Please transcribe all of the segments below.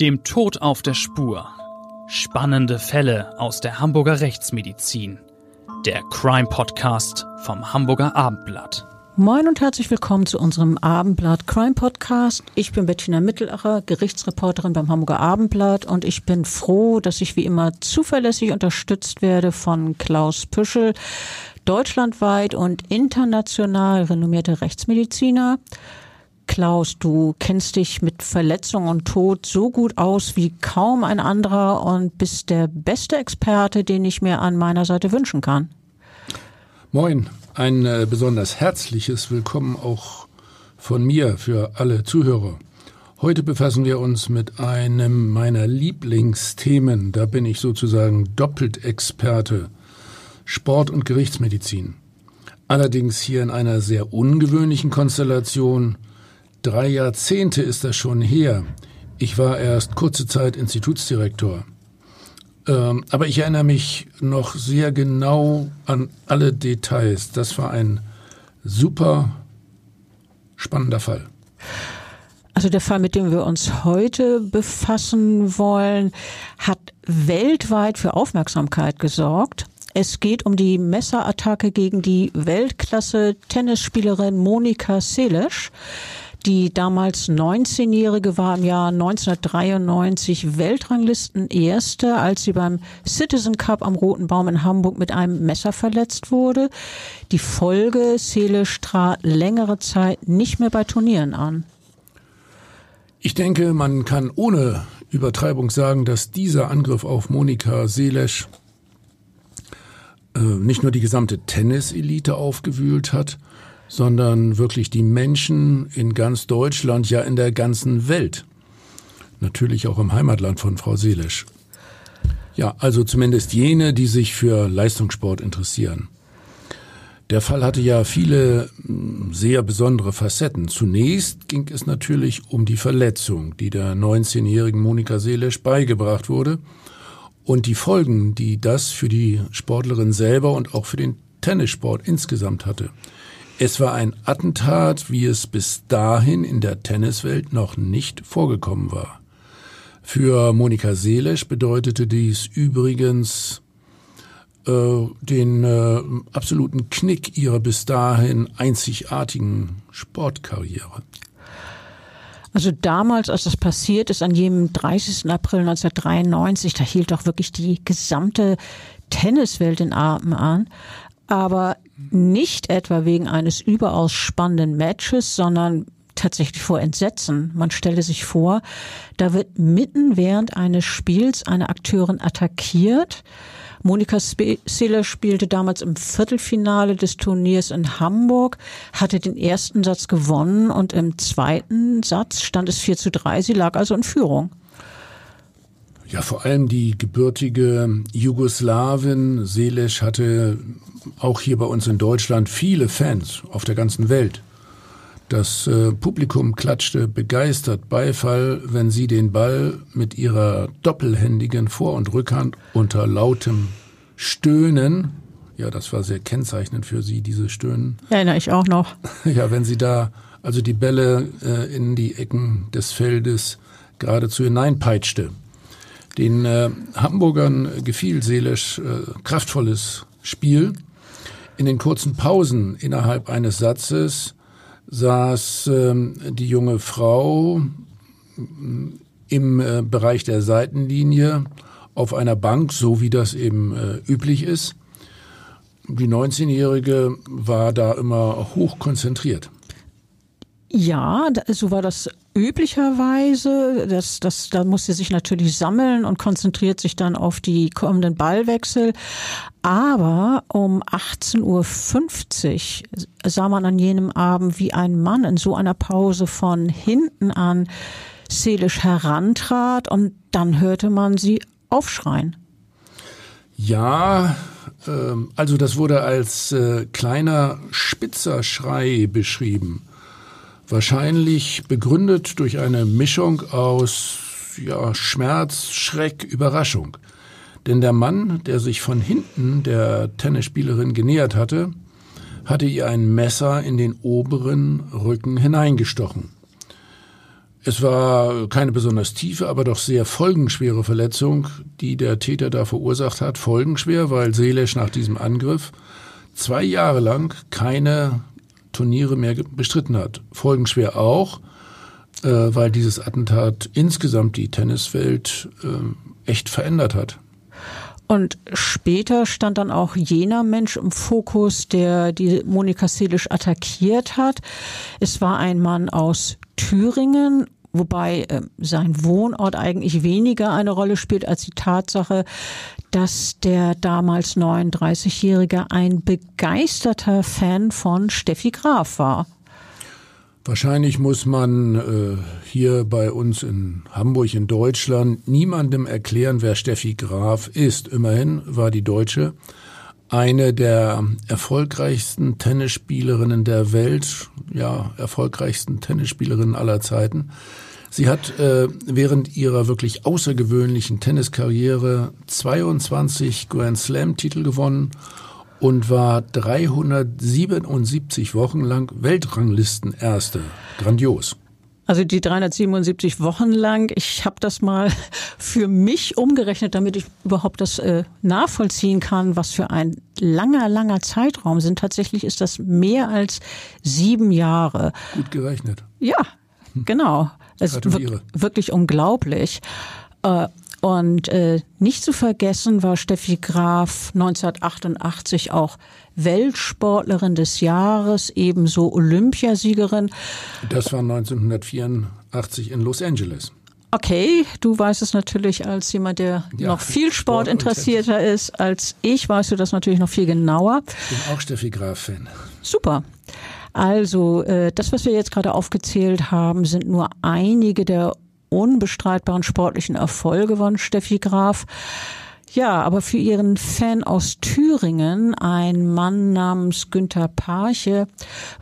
Dem Tod auf der Spur. Spannende Fälle aus der Hamburger Rechtsmedizin. Der Crime Podcast vom Hamburger Abendblatt. Moin und herzlich willkommen zu unserem Abendblatt Crime Podcast. Ich bin Bettina Mittelacher, Gerichtsreporterin beim Hamburger Abendblatt und ich bin froh, dass ich wie immer zuverlässig unterstützt werde von Klaus Püschel, deutschlandweit und international renommierter Rechtsmediziner. Klaus, du kennst dich mit Verletzung und Tod so gut aus wie kaum ein anderer und bist der beste Experte, den ich mir an meiner Seite wünschen kann. Moin, ein äh, besonders herzliches Willkommen auch von mir für alle Zuhörer. Heute befassen wir uns mit einem meiner Lieblingsthemen. Da bin ich sozusagen doppelt Experte. Sport- und Gerichtsmedizin. Allerdings hier in einer sehr ungewöhnlichen Konstellation. Drei Jahrzehnte ist das schon her. Ich war erst kurze Zeit Institutsdirektor. Ähm, aber ich erinnere mich noch sehr genau an alle Details. Das war ein super spannender Fall. Also der Fall, mit dem wir uns heute befassen wollen, hat weltweit für Aufmerksamkeit gesorgt. Es geht um die Messerattacke gegen die Weltklasse-Tennisspielerin Monika Seles. Die damals 19-Jährige war im Jahr 1993 Weltranglisten-Erste, als sie beim Citizen Cup am Roten Baum in Hamburg mit einem Messer verletzt wurde. Die Folge, Seelisch trat längere Zeit nicht mehr bei Turnieren an. Ich denke, man kann ohne Übertreibung sagen, dass dieser Angriff auf Monika Seelesch äh, nicht nur die gesamte Tenniselite aufgewühlt hat, sondern wirklich die Menschen in ganz Deutschland, ja in der ganzen Welt. Natürlich auch im Heimatland von Frau Seelisch. Ja, also zumindest jene, die sich für Leistungssport interessieren. Der Fall hatte ja viele hm, sehr besondere Facetten. Zunächst ging es natürlich um die Verletzung, die der 19-jährigen Monika Seelisch beigebracht wurde und die Folgen, die das für die Sportlerin selber und auch für den Tennissport insgesamt hatte. Es war ein Attentat, wie es bis dahin in der Tenniswelt noch nicht vorgekommen war. Für Monika Seelisch bedeutete dies übrigens äh, den äh, absoluten Knick ihrer bis dahin einzigartigen Sportkarriere. Also damals, als das passiert ist, an jenem 30. April 1993, da hielt doch wirklich die gesamte Tenniswelt den Atem an aber nicht etwa wegen eines überaus spannenden Matches, sondern tatsächlich vor Entsetzen. Man stelle sich vor, da wird mitten während eines Spiels eine Akteurin attackiert. Monika Seeler spielte damals im Viertelfinale des Turniers in Hamburg, hatte den ersten Satz gewonnen und im zweiten Satz stand es 4 zu 3. Sie lag also in Führung. Ja, vor allem die gebürtige Jugoslawin Selisch hatte auch hier bei uns in Deutschland viele Fans auf der ganzen Welt. Das äh, Publikum klatschte begeistert Beifall, wenn sie den Ball mit ihrer doppelhändigen Vor- und Rückhand unter lautem Stöhnen, ja, das war sehr kennzeichnend für sie, diese Stöhnen. Erinnere ich auch noch. Ja, wenn sie da also die Bälle äh, in die Ecken des Feldes geradezu hineinpeitschte. Den äh, Hamburgern gefiel seelisch äh, kraftvolles Spiel. In den kurzen Pausen innerhalb eines Satzes saß ähm, die junge Frau im äh, Bereich der Seitenlinie auf einer Bank, so wie das eben äh, üblich ist. Die 19-Jährige war da immer hoch konzentriert. Ja, so war das üblicherweise. Das, das, da muss sie sich natürlich sammeln und konzentriert sich dann auf die kommenden Ballwechsel. Aber um 18.50 Uhr sah man an jenem Abend, wie ein Mann in so einer Pause von hinten an seelisch herantrat und dann hörte man sie aufschreien. Ja, äh, also das wurde als äh, kleiner spitzer Schrei beschrieben. Wahrscheinlich begründet durch eine Mischung aus ja, Schmerz, Schreck, Überraschung. Denn der Mann, der sich von hinten der Tennisspielerin genähert hatte, hatte ihr ein Messer in den oberen Rücken hineingestochen. Es war keine besonders tiefe, aber doch sehr folgenschwere Verletzung, die der Täter da verursacht hat. Folgenschwer, weil Selesch nach diesem Angriff zwei Jahre lang keine Turniere mehr bestritten hat. Folgenschwer auch, äh, weil dieses Attentat insgesamt die Tenniswelt äh, echt verändert hat. Und später stand dann auch jener Mensch im Fokus, der die Monika Selisch attackiert hat. Es war ein Mann aus Thüringen, wobei äh, sein Wohnort eigentlich weniger eine Rolle spielt als die Tatsache, dass der damals 39-Jährige ein begeisterter Fan von Steffi Graf war. Wahrscheinlich muss man äh, hier bei uns in Hamburg in Deutschland niemandem erklären, wer Steffi Graf ist. Immerhin war die Deutsche eine der erfolgreichsten Tennisspielerinnen der Welt, ja, erfolgreichsten Tennisspielerinnen aller Zeiten. Sie hat äh, während ihrer wirklich außergewöhnlichen Tenniskarriere 22 Grand Slam Titel gewonnen und war 377 Wochen lang Weltranglistenerste. Grandios. Also die 377 Wochen lang, ich habe das mal für mich umgerechnet, damit ich überhaupt das äh, nachvollziehen kann, was für ein langer, langer Zeitraum sind. Tatsächlich ist das mehr als sieben Jahre. Gut gerechnet. Ja, genau. Es ist wirklich unglaublich. Äh, und äh, nicht zu vergessen war Steffi Graf 1988 auch Weltsportlerin des Jahres, ebenso Olympiasiegerin. Das war 1984 in Los Angeles. Okay, du weißt es natürlich als jemand, der ja, noch viel Sport, Sport interessierter ist als ich, weißt du das natürlich noch viel genauer. Ich bin auch Steffi Graf-Fan. Super. Also, äh, das, was wir jetzt gerade aufgezählt haben, sind nur einige der unbestreitbaren sportlichen Erfolge von Steffi Graf. Ja, aber für ihren Fan aus Thüringen, ein Mann namens Günther Parche,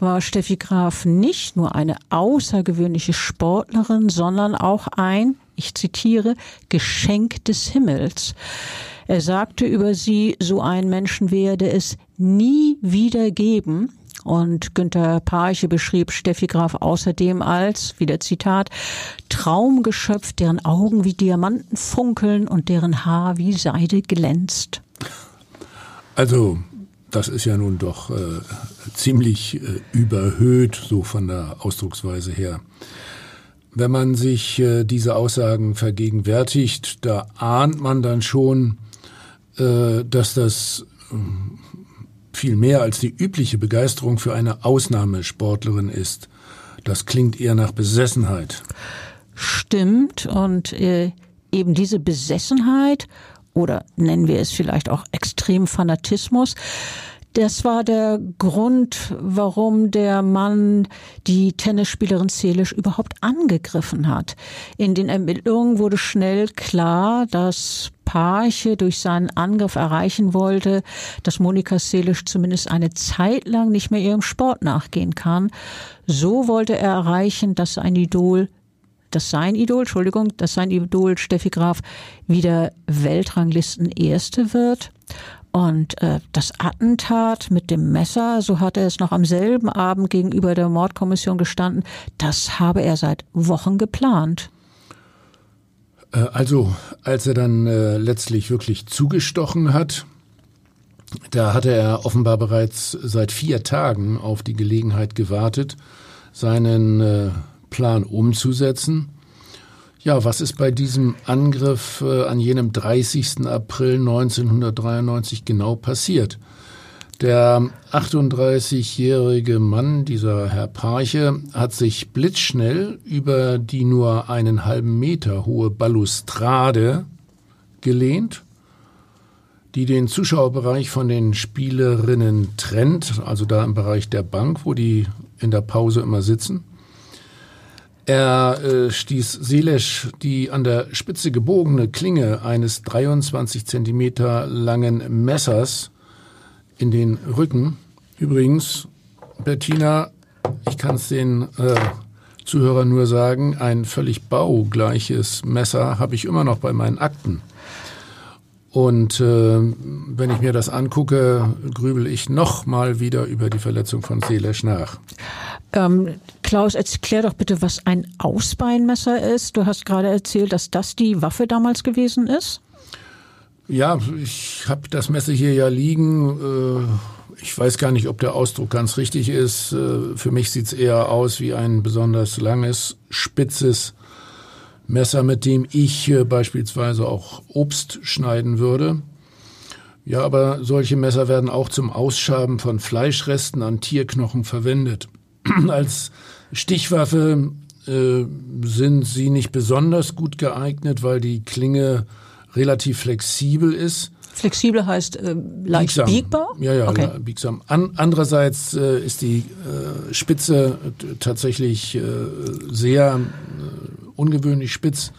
war Steffi Graf nicht nur eine außergewöhnliche Sportlerin, sondern auch ein, ich zitiere, Geschenk des Himmels. Er sagte über sie, so ein Menschen werde es nie wieder geben. Und Günter Parche beschrieb Steffi Graf außerdem als, wieder Zitat, Traumgeschöpf, deren Augen wie Diamanten funkeln und deren Haar wie Seide glänzt. Also, das ist ja nun doch äh, ziemlich äh, überhöht, so von der Ausdrucksweise her. Wenn man sich äh, diese Aussagen vergegenwärtigt, da ahnt man dann schon, äh, dass das viel mehr als die übliche Begeisterung für eine Ausnahmesportlerin ist. Das klingt eher nach Besessenheit. Stimmt. Und äh, eben diese Besessenheit oder nennen wir es vielleicht auch extrem Fanatismus, das war der Grund, warum der Mann die Tennisspielerin Selisch überhaupt angegriffen hat. In den Ermittlungen wurde schnell klar, dass Parche durch seinen Angriff erreichen wollte, dass Monika Selisch zumindest eine Zeit lang nicht mehr ihrem Sport nachgehen kann. So wollte er erreichen, dass ein Idol dass sein Idol, Entschuldigung, dass sein Idol Steffi Graf wieder Weltranglisten Erste wird. Und äh, das Attentat mit dem Messer, so hat er es noch am selben Abend gegenüber der Mordkommission gestanden, das habe er seit Wochen geplant. Äh, also, als er dann äh, letztlich wirklich zugestochen hat, da hatte er offenbar bereits seit vier Tagen auf die Gelegenheit gewartet, seinen äh, Plan umzusetzen. Ja, was ist bei diesem Angriff äh, an jenem 30. April 1993 genau passiert? Der 38-jährige Mann, dieser Herr Parche, hat sich blitzschnell über die nur einen halben Meter hohe Balustrade gelehnt, die den Zuschauerbereich von den Spielerinnen trennt, also da im Bereich der Bank, wo die in der Pause immer sitzen. Er äh, stieß Selesch die an der Spitze gebogene Klinge eines 23 Zentimeter langen Messers in den Rücken. Übrigens, Bettina, ich kann es den äh, Zuhörern nur sagen, ein völlig baugleiches Messer habe ich immer noch bei meinen Akten. Und äh, wenn ich mir das angucke, grübel ich noch mal wieder über die Verletzung von Selesch nach. Ähm, Klaus, erklär doch bitte, was ein Ausbeinmesser ist. Du hast gerade erzählt, dass das die Waffe damals gewesen ist. Ja, ich habe das Messer hier ja liegen. Äh, ich weiß gar nicht, ob der Ausdruck ganz richtig ist. Äh, für mich sieht es eher aus wie ein besonders langes, spitzes Messer, mit dem ich äh, beispielsweise auch Obst schneiden würde. Ja, aber solche Messer werden auch zum Ausschaben von Fleischresten an Tierknochen verwendet. Als Stichwaffe äh, sind sie nicht besonders gut geeignet, weil die Klinge relativ flexibel ist. Flexibel heißt äh, leicht biegsam. biegbar? Ja, ja, okay. biegsam. An, andererseits äh, ist die äh, Spitze tatsächlich äh, sehr äh, ungewöhnlich spitz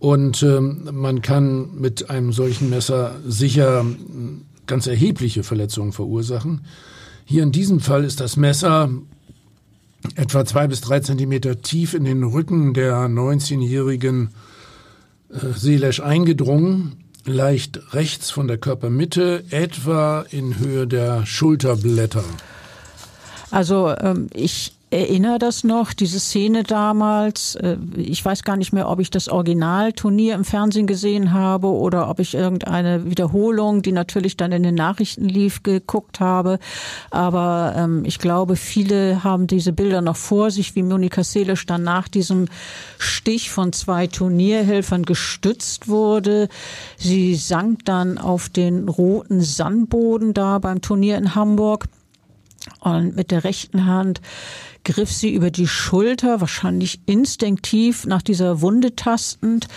und ähm, man kann mit einem solchen Messer sicher ganz erhebliche Verletzungen verursachen. Hier in diesem Fall ist das Messer etwa zwei bis drei Zentimeter tief in den Rücken der 19-jährigen äh, Seelesch eingedrungen, leicht rechts von der Körpermitte, etwa in Höhe der Schulterblätter. Also ähm, ich erinnere das noch, diese Szene damals. Äh, ich weiß gar nicht mehr, ob ich das Originalturnier im Fernsehen gesehen habe oder ob ich irgendeine Wiederholung, die natürlich dann in den Nachrichten lief, geguckt habe. Aber ähm, ich glaube, viele haben diese Bilder noch vor sich, wie Monika Seelisch dann nach diesem Stich von zwei Turnierhelfern gestützt wurde. Sie sank dann auf den roten Sandboden da beim Turnier in Hamburg und mit der rechten Hand griff sie über die Schulter, wahrscheinlich instinktiv nach dieser Wunde tastend.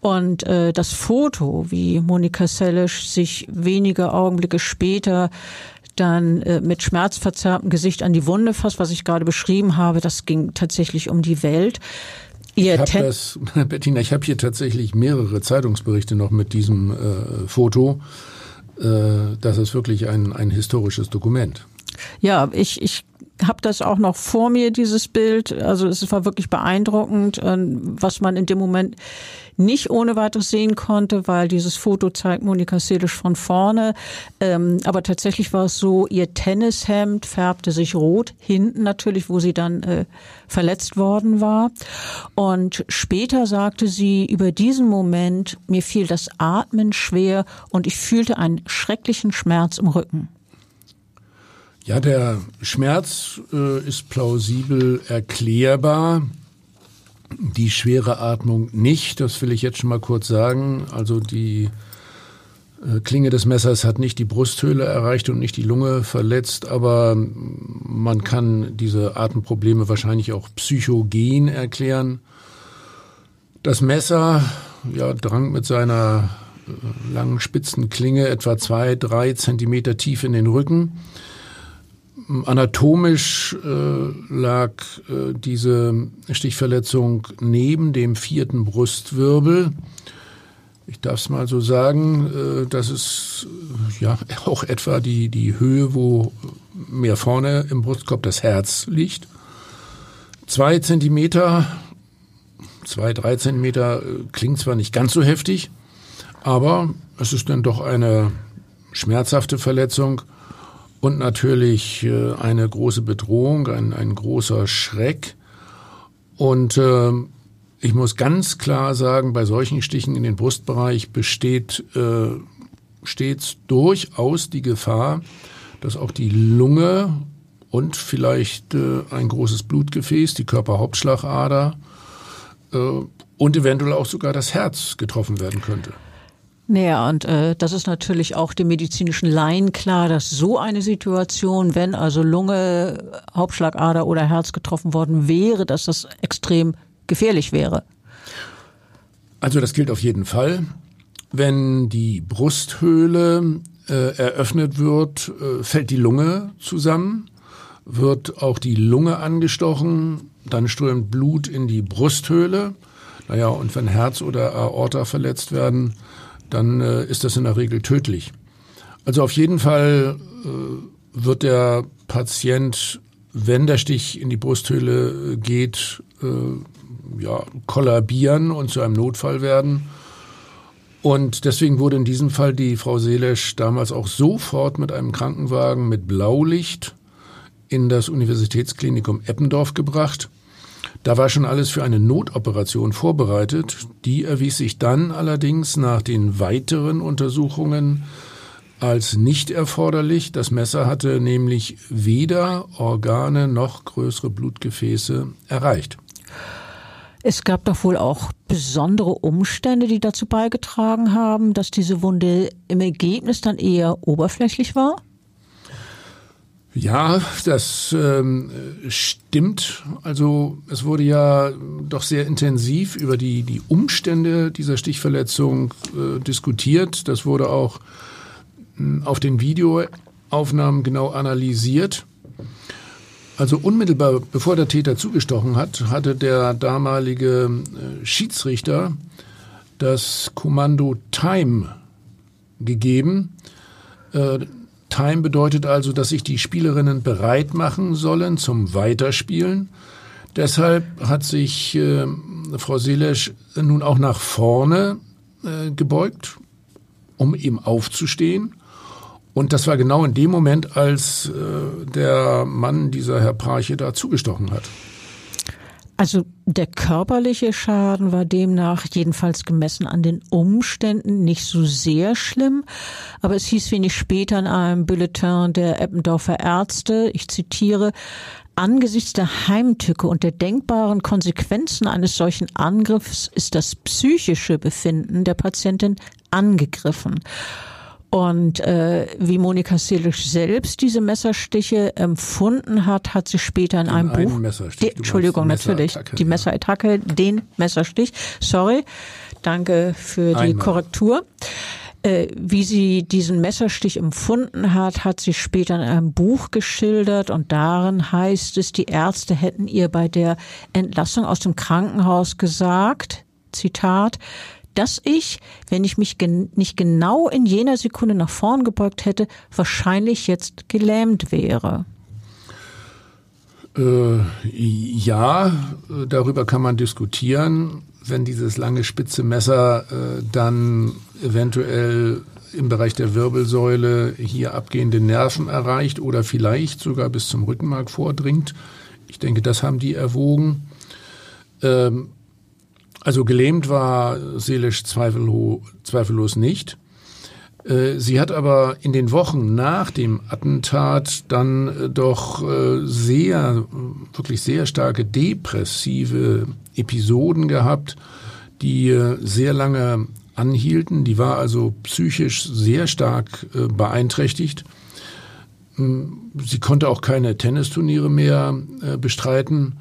Und äh, das Foto, wie Monika Sellisch sich wenige Augenblicke später dann äh, mit schmerzverzerrtem Gesicht an die Wunde fasst, was ich gerade beschrieben habe, das ging tatsächlich um die Welt. Ihr ich habe das, Bettina, ich habe hier tatsächlich mehrere Zeitungsberichte noch mit diesem äh, Foto. Äh, das ist wirklich ein, ein historisches Dokument. Ja, ich, ich habe das auch noch vor mir, dieses Bild. Also es war wirklich beeindruckend, ähm, was man in dem Moment nicht ohne weiteres sehen konnte, weil dieses Foto zeigt Monika Selisch von vorne. Ähm, aber tatsächlich war es so, ihr Tennishemd färbte sich rot, hinten natürlich, wo sie dann äh, verletzt worden war. Und später sagte sie über diesen Moment, mir fiel das Atmen schwer und ich fühlte einen schrecklichen Schmerz im Rücken. Ja, der Schmerz äh, ist plausibel erklärbar. Die schwere Atmung nicht, das will ich jetzt schon mal kurz sagen. Also die äh, Klinge des Messers hat nicht die Brusthöhle erreicht und nicht die Lunge verletzt, aber man kann diese Atemprobleme wahrscheinlich auch psychogen erklären. Das Messer ja, drang mit seiner äh, langen spitzen Klinge etwa zwei, drei Zentimeter tief in den Rücken. Anatomisch äh, lag äh, diese Stichverletzung neben dem vierten Brustwirbel. Ich darf es mal so sagen, äh, das ist ja auch etwa die, die Höhe, wo mehr vorne im Brustkorb das Herz liegt. Zwei Zentimeter, zwei, drei Zentimeter äh, klingt zwar nicht ganz so heftig, aber es ist dann doch eine schmerzhafte Verletzung und natürlich äh, eine große Bedrohung, ein, ein großer Schreck. Und äh, ich muss ganz klar sagen, bei solchen Stichen in den Brustbereich besteht äh, stets durchaus die Gefahr, dass auch die Lunge und vielleicht äh, ein großes Blutgefäß, die Körperhauptschlagader äh, und eventuell auch sogar das Herz getroffen werden könnte. Naja, und äh, das ist natürlich auch dem medizinischen Laien klar, dass so eine Situation, wenn also Lunge, Hauptschlagader oder Herz getroffen worden wäre, dass das extrem gefährlich wäre. Also das gilt auf jeden Fall. Wenn die Brusthöhle äh, eröffnet wird, äh, fällt die Lunge zusammen, wird auch die Lunge angestochen, dann strömt Blut in die Brusthöhle. Naja, und wenn Herz oder Aorta verletzt werden, dann äh, ist das in der Regel tödlich. Also auf jeden Fall äh, wird der Patient, wenn der Stich in die Brusthöhle äh, geht, äh, ja, kollabieren und zu einem Notfall werden. Und deswegen wurde in diesem Fall die Frau Seelesch damals auch sofort mit einem Krankenwagen mit Blaulicht in das Universitätsklinikum Eppendorf gebracht. Da war schon alles für eine Notoperation vorbereitet. Die erwies sich dann allerdings nach den weiteren Untersuchungen als nicht erforderlich. Das Messer hatte nämlich weder Organe noch größere Blutgefäße erreicht. Es gab doch wohl auch besondere Umstände, die dazu beigetragen haben, dass diese Wunde im Ergebnis dann eher oberflächlich war? Ja, das ähm, stimmt. Also es wurde ja doch sehr intensiv über die, die Umstände dieser Stichverletzung äh, diskutiert. Das wurde auch mh, auf den Videoaufnahmen genau analysiert. Also unmittelbar bevor der Täter zugestochen hat, hatte der damalige äh, Schiedsrichter das Kommando Time gegeben. Äh, Time bedeutet also, dass sich die Spielerinnen bereit machen sollen zum Weiterspielen. Deshalb hat sich äh, Frau Selesch nun auch nach vorne äh, gebeugt, um eben aufzustehen. Und das war genau in dem Moment, als äh, der Mann, dieser Herr Parche, da zugestochen hat. Also der körperliche Schaden war demnach jedenfalls gemessen an den Umständen nicht so sehr schlimm, aber es hieß wenig später in einem Bulletin der Eppendorfer Ärzte, ich zitiere, Angesichts der Heimtücke und der denkbaren Konsequenzen eines solchen Angriffs ist das psychische Befinden der Patientin angegriffen. Und äh, wie Monika Selisch selbst diese Messerstiche empfunden hat, hat sie später in, in einem Buch. Messerstich, die, Entschuldigung, natürlich. Die Messerattacke, ja. den Messerstich. Sorry. Danke für die Einmal. Korrektur. Äh, wie sie diesen Messerstich empfunden hat, hat sie später in einem Buch geschildert und darin heißt es, die Ärzte hätten ihr bei der Entlassung aus dem Krankenhaus gesagt, Zitat, dass ich, wenn ich mich gen nicht genau in jener Sekunde nach vorn gebeugt hätte, wahrscheinlich jetzt gelähmt wäre. Äh, ja, darüber kann man diskutieren. Wenn dieses lange spitze Messer äh, dann eventuell im Bereich der Wirbelsäule hier abgehende Nerven erreicht oder vielleicht sogar bis zum Rückenmark vordringt. Ich denke, das haben die erwogen. Ähm, also gelähmt war seelisch zweifellos nicht. Äh, sie hat aber in den Wochen nach dem Attentat dann äh, doch äh, sehr, wirklich sehr starke depressive Episoden gehabt, die sehr lange anhielten. Die war also psychisch sehr stark beeinträchtigt. Hm, sie konnte auch keine Tennisturniere mehr bestreiten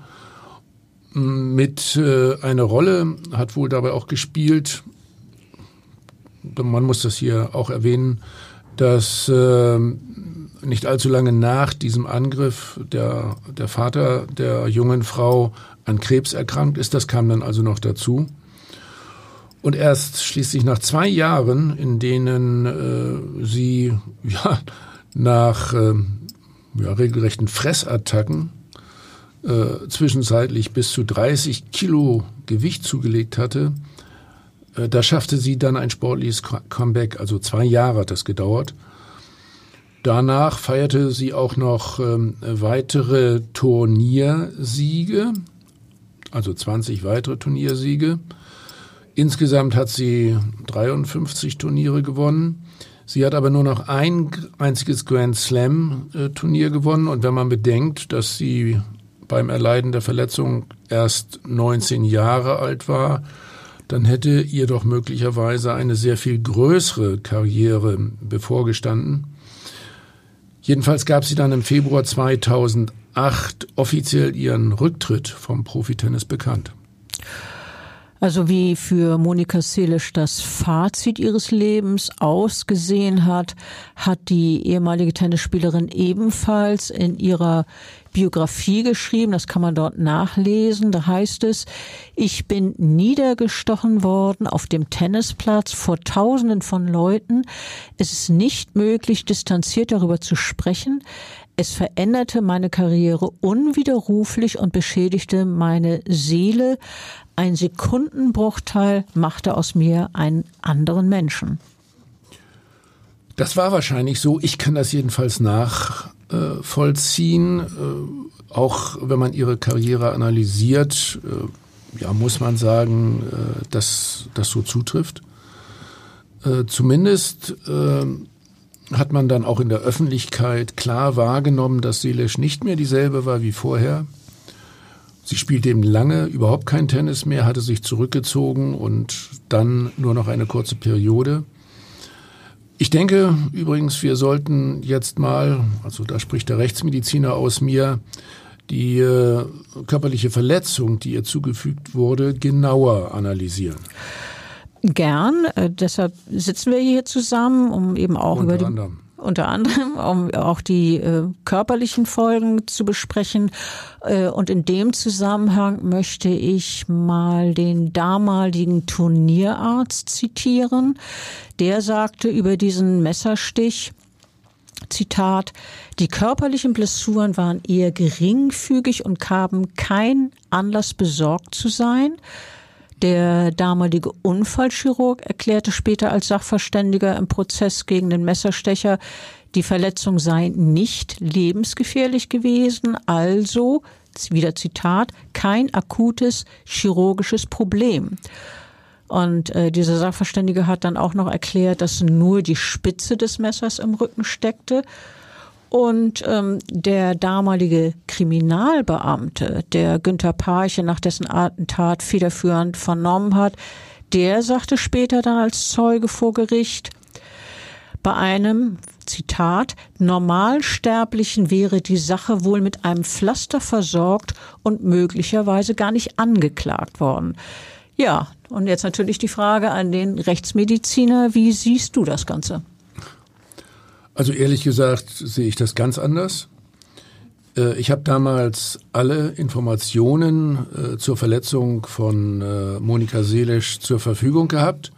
mit äh, einer Rolle hat wohl dabei auch gespielt, man muss das hier auch erwähnen, dass äh, nicht allzu lange nach diesem Angriff der, der Vater der jungen Frau an Krebs erkrankt ist. Das kam dann also noch dazu. Und erst schließlich nach zwei Jahren, in denen äh, sie ja, nach äh, ja, regelrechten Fressattacken äh, zwischenzeitlich bis zu 30 Kilo Gewicht zugelegt hatte, äh, da schaffte sie dann ein sportliches Comeback. Also zwei Jahre hat das gedauert. Danach feierte sie auch noch ähm, weitere Turniersiege, also 20 weitere Turniersiege. Insgesamt hat sie 53 Turniere gewonnen. Sie hat aber nur noch ein einziges Grand Slam äh, gewonnen. Und wenn man bedenkt, dass sie beim Erleiden der Verletzung erst 19 Jahre alt war, dann hätte ihr doch möglicherweise eine sehr viel größere Karriere bevorgestanden. Jedenfalls gab sie dann im Februar 2008 offiziell ihren Rücktritt vom Profitennis bekannt. Also wie für Monika Selisch das Fazit ihres Lebens ausgesehen hat, hat die ehemalige Tennisspielerin ebenfalls in ihrer Biografie geschrieben, das kann man dort nachlesen. Da heißt es, ich bin niedergestochen worden auf dem Tennisplatz vor Tausenden von Leuten. Es ist nicht möglich, distanziert darüber zu sprechen. Es veränderte meine Karriere unwiderruflich und beschädigte meine Seele. Ein Sekundenbruchteil machte aus mir einen anderen Menschen. Das war wahrscheinlich so. Ich kann das jedenfalls nach äh, auch wenn man ihre Karriere analysiert, äh, ja, muss man sagen, äh, dass das so zutrifft. Zumindest hat man dann auch in der Öffentlichkeit klar wahrgenommen, dass Selesch nicht mehr dieselbe war wie vorher. Sie spielte eben lange überhaupt kein Tennis mehr, hatte sich zurückgezogen und dann nur noch eine kurze Periode. Ich denke übrigens, wir sollten jetzt mal, also da spricht der Rechtsmediziner aus mir, die äh, körperliche Verletzung, die ihr zugefügt wurde, genauer analysieren. Gern, äh, deshalb sitzen wir hier zusammen, um eben auch Unter über die, anderem. unter anderem, um auch die äh, körperlichen Folgen zu besprechen. Äh, und in dem Zusammenhang möchte ich mal den damaligen Turnierarzt zitieren. Der sagte über diesen Messerstich, Zitat, die körperlichen Blessuren waren eher geringfügig und gaben kein Anlass besorgt zu sein. Der damalige Unfallchirurg erklärte später als Sachverständiger im Prozess gegen den Messerstecher, die Verletzung sei nicht lebensgefährlich gewesen, also, wieder Zitat, kein akutes chirurgisches Problem. Und äh, dieser Sachverständige hat dann auch noch erklärt, dass nur die Spitze des Messers im Rücken steckte. Und ähm, der damalige Kriminalbeamte, der Günther Parche nach dessen Attentat federführend vernommen hat, der sagte später dann als Zeuge vor Gericht, bei einem, Zitat, Normalsterblichen wäre die Sache wohl mit einem Pflaster versorgt und möglicherweise gar nicht angeklagt worden. Ja, und jetzt natürlich die Frage an den Rechtsmediziner, wie siehst du das Ganze? Also ehrlich gesagt sehe ich das ganz anders. Äh, Ich habe damals alle Informationen äh, zur Verletzung von äh, Monika Seelisch zur Verfügung gehabt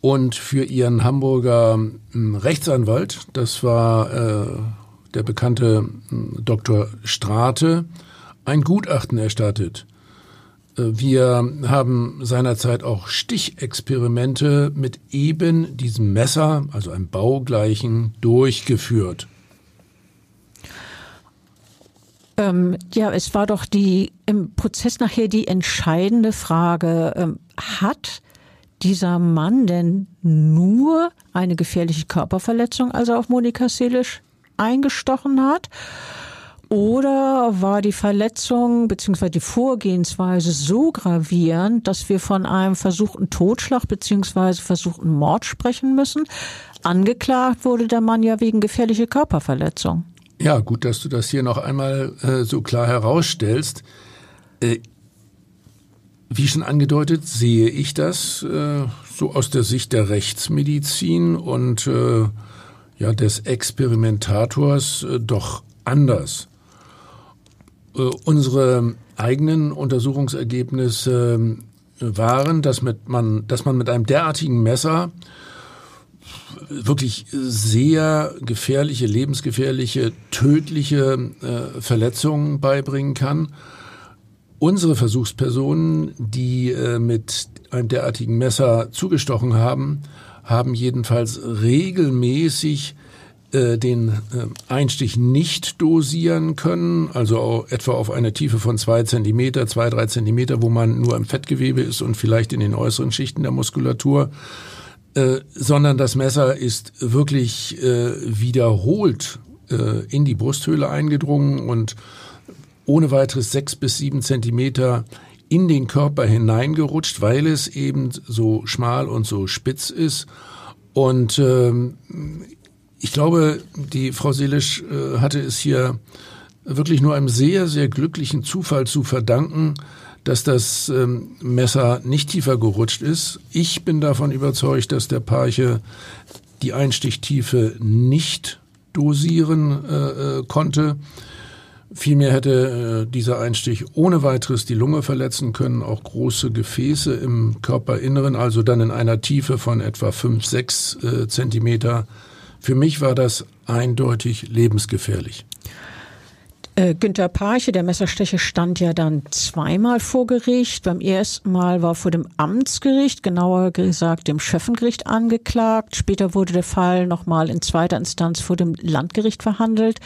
und für ihren Hamburger m, Rechtsanwalt, das war der bekannte m, Dr. Strate, ein Gutachten erstattet. Wir haben seinerzeit auch Stichexperimente mit eben diesem Messer, also einem baugleichen, durchgeführt. Ähm, ja, es war doch die im Prozess nachher die entscheidende Frage, ähm, hat dieser Mann denn nur eine gefährliche Körperverletzung, als er auf Monika Seelisch eingestochen hat? Oder war die Verletzung bzw. die Vorgehensweise so gravierend, dass wir von einem versuchten Totschlag bzw. versuchten Mord sprechen müssen? Angeklagt wurde der Mann ja wegen gefährlicher Körperverletzung. Ja, gut, dass du das hier noch einmal äh, so klar herausstellst. Äh, wie schon angedeutet, sehe ich das äh, so aus der Sicht der Rechtsmedizin und äh, ja des Experimentators äh, doch anders. Äh, unsere eigenen Untersuchungsergebnisse äh, waren, dass, mit man, dass man mit einem derartigen Messer wirklich sehr gefährliche, lebensgefährliche, tödliche äh, Verletzungen beibringen kann. Unsere Versuchspersonen, die äh, mit einem derartigen Messer zugestochen haben, haben jedenfalls regelmäßig äh, den äh, Einstich nicht dosieren können, also etwa auf eine Tiefe von zwei Zentimeter, zwei, drei Zentimeter, wo man nur im Fettgewebe ist und vielleicht in den äußeren Schichten der Muskulatur, äh, sondern das Messer ist wirklich äh, wiederholt äh, in die Brusthöhle eingedrungen und ohne weiteres sechs bis sieben Zentimeter in den Körper hineingerutscht, weil es eben so schmal und so spitz ist. Und ähm, ich glaube, die Frau Seelisch äh, hatte es hier wirklich nur einem sehr, sehr glücklichen Zufall zu verdanken, dass das ähm, Messer nicht tiefer gerutscht ist. Ich bin davon überzeugt, dass der Parche die Einstichtiefe nicht dosieren äh, äh, konnte. Vielmehr hätte äh, dieser Einstich ohne weiteres die Lunge verletzen können, auch große Gefäße im Körperinneren, also dann in einer Tiefe von etwa fünf, sechs äh, Zentimeter. Für mich war das eindeutig lebensgefährlich. Äh, Günter Parche, der Messerstecher, stand ja dann zweimal vor Gericht. Beim ersten Mal war vor dem Amtsgericht, genauer gesagt dem Schöffengericht angeklagt. Später wurde der Fall nochmal in zweiter Instanz vor dem Landgericht verhandelt.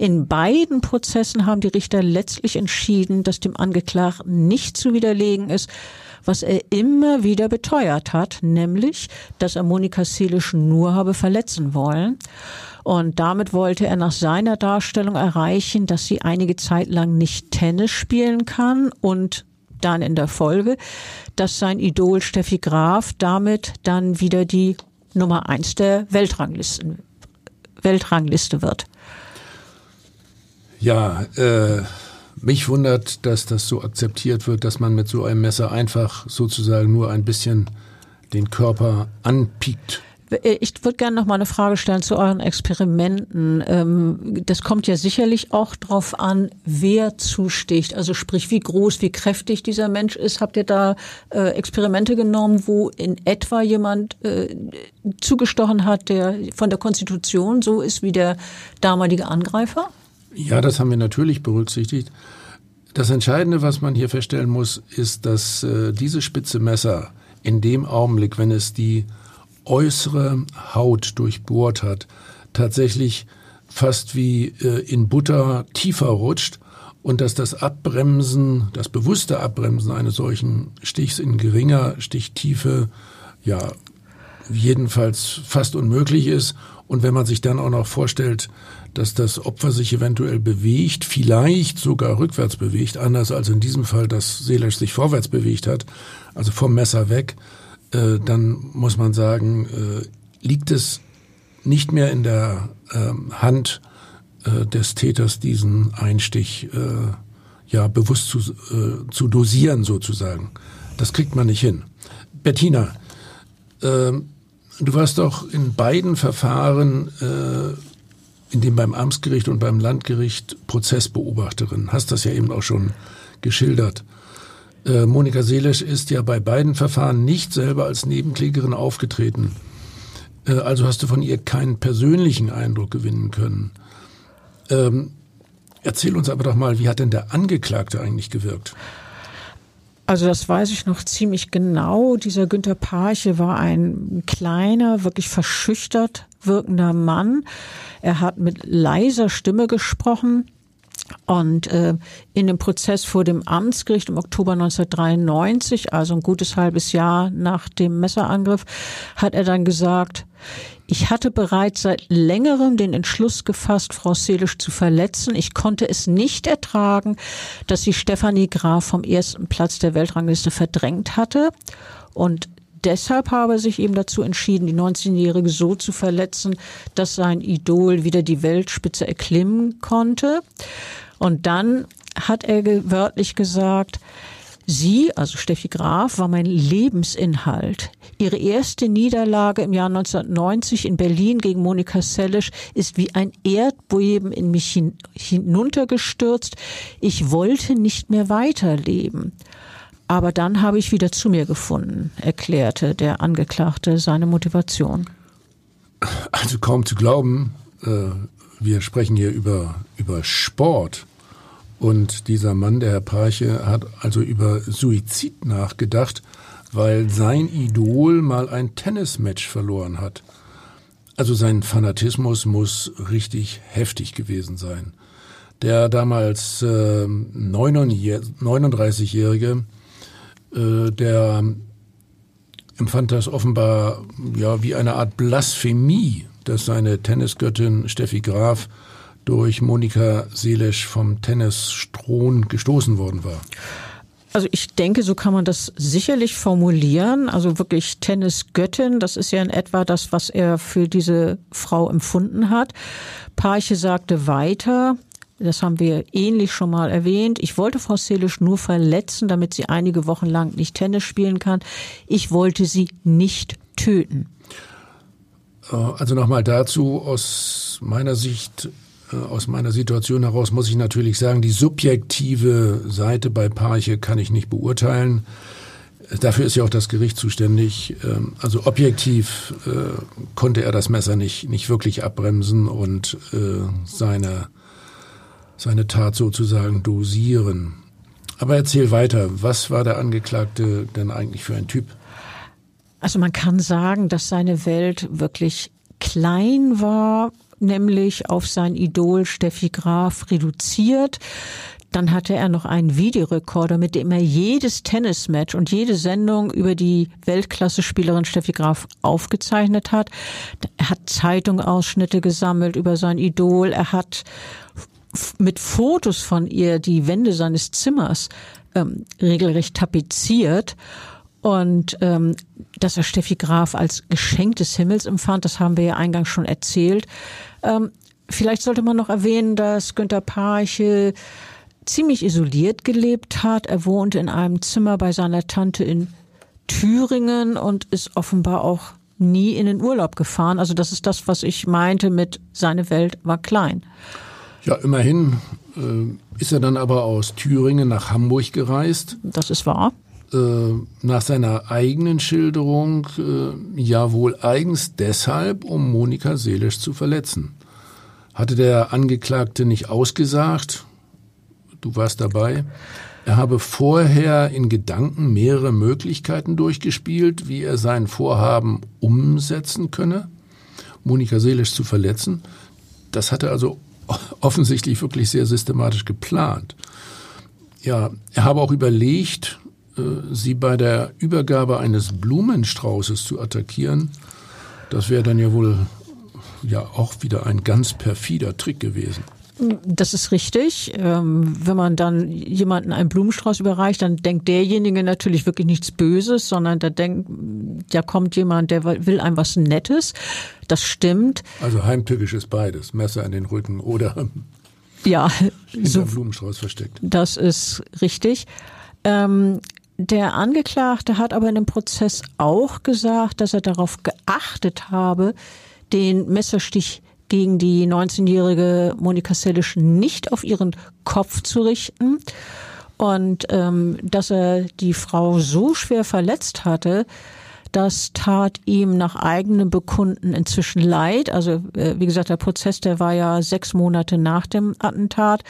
In beiden Prozessen haben die Richter letztlich entschieden, dass dem Angeklagten nicht zu widerlegen ist, was er immer wieder beteuert hat, nämlich, dass er Monika Seelisch nur habe verletzen wollen. Und damit wollte er nach seiner Darstellung erreichen, dass sie einige Zeit lang nicht Tennis spielen kann und dann in der Folge, dass sein Idol Steffi Graf damit dann wieder die Nummer eins der Weltranglisten, Weltrangliste wird. Ja, äh, mich wundert, dass das so akzeptiert wird, dass man mit so einem Messer einfach sozusagen nur ein bisschen den Körper anpiekt. Äh, ich würde gerne noch mal eine Frage stellen zu euren Experimenten. Ähm, das kommt ja sicherlich auch darauf an, wer zusticht. Also sprich, wie groß, wie kräftig dieser Mensch ist. Habt ihr da äh, Experimente genommen, wo in etwa jemand äh, zugestochen hat, der von der Konstitution so ist wie der damalige Angreifer? Ja, das haben wir natürlich berücksichtigt. Das Entscheidende, was man hier feststellen muss, ist, dass diese spitze Messer in dem Augenblick, wenn es die äußere Haut durchbohrt hat, tatsächlich fast wie äh, in Butter tiefer rutscht und dass das Abbremsen, das bewusste Abbremsen eines solchen Stichs in geringer Stichtiefe, ja, jedenfalls fast unmöglich ist. Und wenn man sich dann auch noch vorstellt, dass das Opfer sich eventuell bewegt, vielleicht sogar rückwärts bewegt, anders als in diesem Fall, dass Seelesch sich vorwärts bewegt hat, also vom Messer weg, äh, dann muss man sagen, äh, liegt es nicht mehr in der äh, Hand des Täters, diesen Einstich äh, ja bewusst zu, äh, zu dosieren sozusagen. Das kriegt man nicht hin. Bettina, äh, du warst doch in beiden Verfahren, äh, in dem beim Amtsgericht und beim Landgericht Prozessbeobachterin, hast das ja eben auch schon geschildert. Äh, Monika Seelesch ist ja bei beiden Verfahren nicht selber als Nebenklägerin aufgetreten. Äh, also hast du von ihr keinen persönlichen Eindruck gewinnen können. Ähm, erzähl uns aber doch mal, wie hat denn der Angeklagte eigentlich gewirkt? Also das weiß ich noch ziemlich genau. Dieser Günter Parche war ein kleiner, wirklich verschüchtert wirkender Mann. Er hat mit leiser Stimme gesprochen und äh, in dem Prozess vor dem Amtsgericht im Oktober 1993, also ein gutes halbes Jahr nach dem Messerangriff, hat er dann gesagt, ich hatte bereits seit längerem den Entschluss gefasst, Frau Seelisch zu verletzen. Ich konnte es nicht ertragen, dass sie Stefanie Graf vom ersten Platz der Weltrangliste verdrängt hatte. Und deshalb habe er sich eben dazu entschieden, die 19-Jährige so zu verletzen, dass sein Idol wieder die Weltspitze erklimmen konnte. Und dann hat er wörtlich gesagt, Sie, also Steffi Graf, war mein Lebensinhalt. Ihre erste Niederlage im Jahr 1990 in Berlin gegen Monika Sellisch ist wie ein Erdbeben in mich hin hinuntergestürzt. Ich wollte nicht mehr weiterleben. Aber dann habe ich wieder zu mir gefunden, erklärte der Angeklagte seine Motivation. Also kaum zu glauben, äh, wir sprechen hier über, über Sport. Und dieser Mann, der Herr Parche, hat also über Suizid nachgedacht, weil sein Idol mal ein Tennismatch verloren hat. Also sein Fanatismus muss richtig heftig gewesen sein. Der damals äh, 39-Jährige äh, der empfand das offenbar ja wie eine Art Blasphemie, dass seine Tennisgöttin Steffi Graf durch Monika Seelesch vom Tennisstron gestoßen worden war. Also ich denke, so kann man das sicherlich formulieren. Also wirklich Tennisgöttin, das ist ja in etwa das, was er für diese Frau empfunden hat. Parche sagte weiter, das haben wir ähnlich schon mal erwähnt. Ich wollte Frau Selisch nur verletzen, damit sie einige Wochen lang nicht Tennis spielen kann. Ich wollte sie nicht töten. Äh, also nochmal dazu, aus meiner Sicht, äh, aus meiner Situation heraus muss ich natürlich sagen, die subjektive Seite bei Parche kann ich nicht beurteilen. Dafür ist ja auch das Gericht zuständig. Ähm, also objektiv äh, konnte er das Messer nicht, nicht wirklich abbremsen und seine seine Tat sozusagen dosieren. Aber erzähl weiter, was war der Angeklagte denn eigentlich für ein Typ? Also man kann sagen, dass seine Welt wirklich klein war, nämlich auf sein Idol Steffi Graf reduziert. Dann hatte er noch einen Videorekorder, mit dem er jedes Tennismatch und jede Sendung über die Weltklasse-Spielerin Steffi Graf aufgezeichnet hat. Er hat Zeitungausschnitte gesammelt über sein Idol. Er hat mit Fotos von ihr die Wände seines Zimmers ähm, regelrecht tapeziert. Und ähm, dass er Steffi Graf als Geschenk des Himmels empfand, das haben wir ja eingangs schon erzählt. Ähm, vielleicht sollte man noch erwähnen, dass Günter Parche ziemlich isoliert gelebt hat. Er wohnte in einem Zimmer bei seiner Tante in Thüringen und ist offenbar auch nie in den Urlaub gefahren. Also das ist das, was ich meinte mit seine Welt war klein. Ja, immerhin äh, ist er dann aber aus Thüringen nach Hamburg gereist. Das ist wahr. Äh, nach seiner eigenen Schilderung äh, ja wohl eigens deshalb, um Monika seelisch zu verletzen. Hatte der Angeklagte nicht ausgesagt, du warst dabei, er habe vorher in Gedanken mehrere Möglichkeiten durchgespielt, wie er sein Vorhaben umsetzen könne, Monika seelisch zu verletzen. Das hatte also offensichtlich wirklich sehr systematisch geplant. Ja, er habe auch überlegt, äh, sie bei der Übergabe eines Blumenstraußes zu attackieren. Das wäre dann ja wohl ja auch wieder ein ganz perfider Trick gewesen. Das ist richtig. Ähm, wenn man dann jemanden einen Blumenstrauß überreicht, dann denkt derjenige natürlich wirklich nichts Böses, sondern da denkt, da kommt jemand, der will einem was Nettes. Das stimmt. Also heimtückisch ist beides. Messer in den Rücken oder ja, so Blumenstrauß versteckt. Das ist richtig. Ähm, der Angeklagte hat aber in dem Prozess auch gesagt, dass er darauf geachtet habe, den Messerstich gegen die 19-jährige Monika Selisch nicht auf ihren Kopf zu richten und ähm, dass er die Frau so schwer verletzt hatte, das tat ihm nach eigenem Bekunden inzwischen leid. Also äh, wie gesagt, der Prozess, der war ja sechs Monate nach dem Attentat.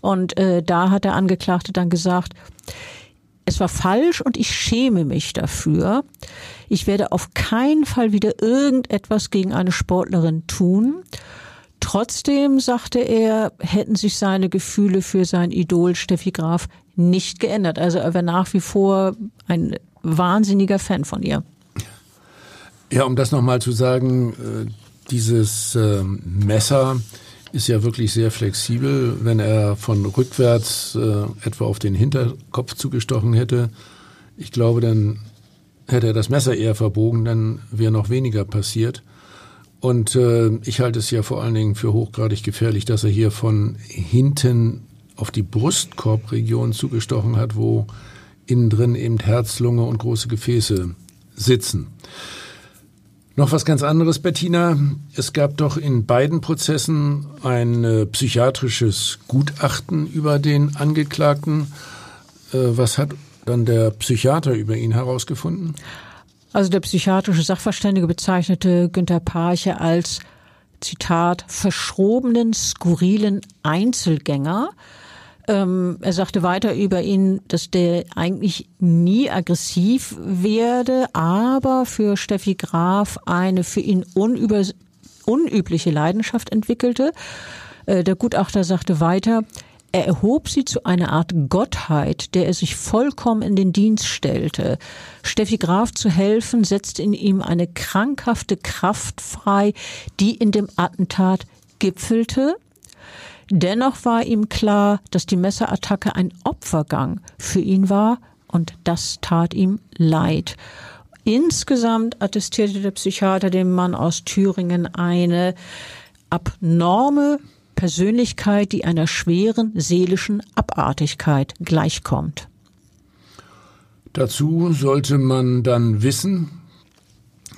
Und äh, da hat der Angeklagte dann gesagt, es war falsch und ich schäme mich dafür. Ich werde auf keinen Fall wieder irgendetwas gegen eine Sportlerin tun. Trotzdem, sagte er, hätten sich seine Gefühle für sein Idol Steffi Graf nicht geändert. Also er wäre nach wie vor ein wahnsinniger Fan von ihr. Ja, um das nochmal zu sagen, äh, dieses ähm, Messer ist ja wirklich sehr flexibel. Wenn er von rückwärts äh, etwa auf den Hinterkopf zugestochen hätte, ich glaube, dann hätte er das Messer eher verbogen, dann wäre noch weniger passiert. Und äh, ich halte es ja vor allen Dingen für hochgradig gefährlich, dass er hier von hinten auf die Brustkorbregion zugestochen hat, wo innen drin eben Herz, Lunge und große Gefäße sitzen. Noch was ganz anderes, Bettina. Es gab doch in beiden Prozessen ein äh, psychiatrisches Gutachten über den Angeklagten. Äh, was hat dann der Psychiater über ihn herausgefunden? Also der psychiatrische Sachverständige bezeichnete Günter Parche als Zitat verschrobenen, skurrilen Einzelgänger. Ähm, er sagte weiter über ihn, dass der eigentlich nie aggressiv werde, aber für Steffi Graf eine für ihn unüber, unübliche Leidenschaft entwickelte. Äh, der Gutachter sagte weiter, er erhob sie zu einer Art Gottheit, der er sich vollkommen in den Dienst stellte. Steffi Graf zu helfen, setzte in ihm eine krankhafte Kraft frei, die in dem Attentat gipfelte. Dennoch war ihm klar, dass die Messerattacke ein Opfergang für ihn war und das tat ihm leid. Insgesamt attestierte der Psychiater dem Mann aus Thüringen eine abnorme Persönlichkeit, die einer schweren seelischen Abartigkeit gleichkommt. Dazu sollte man dann wissen,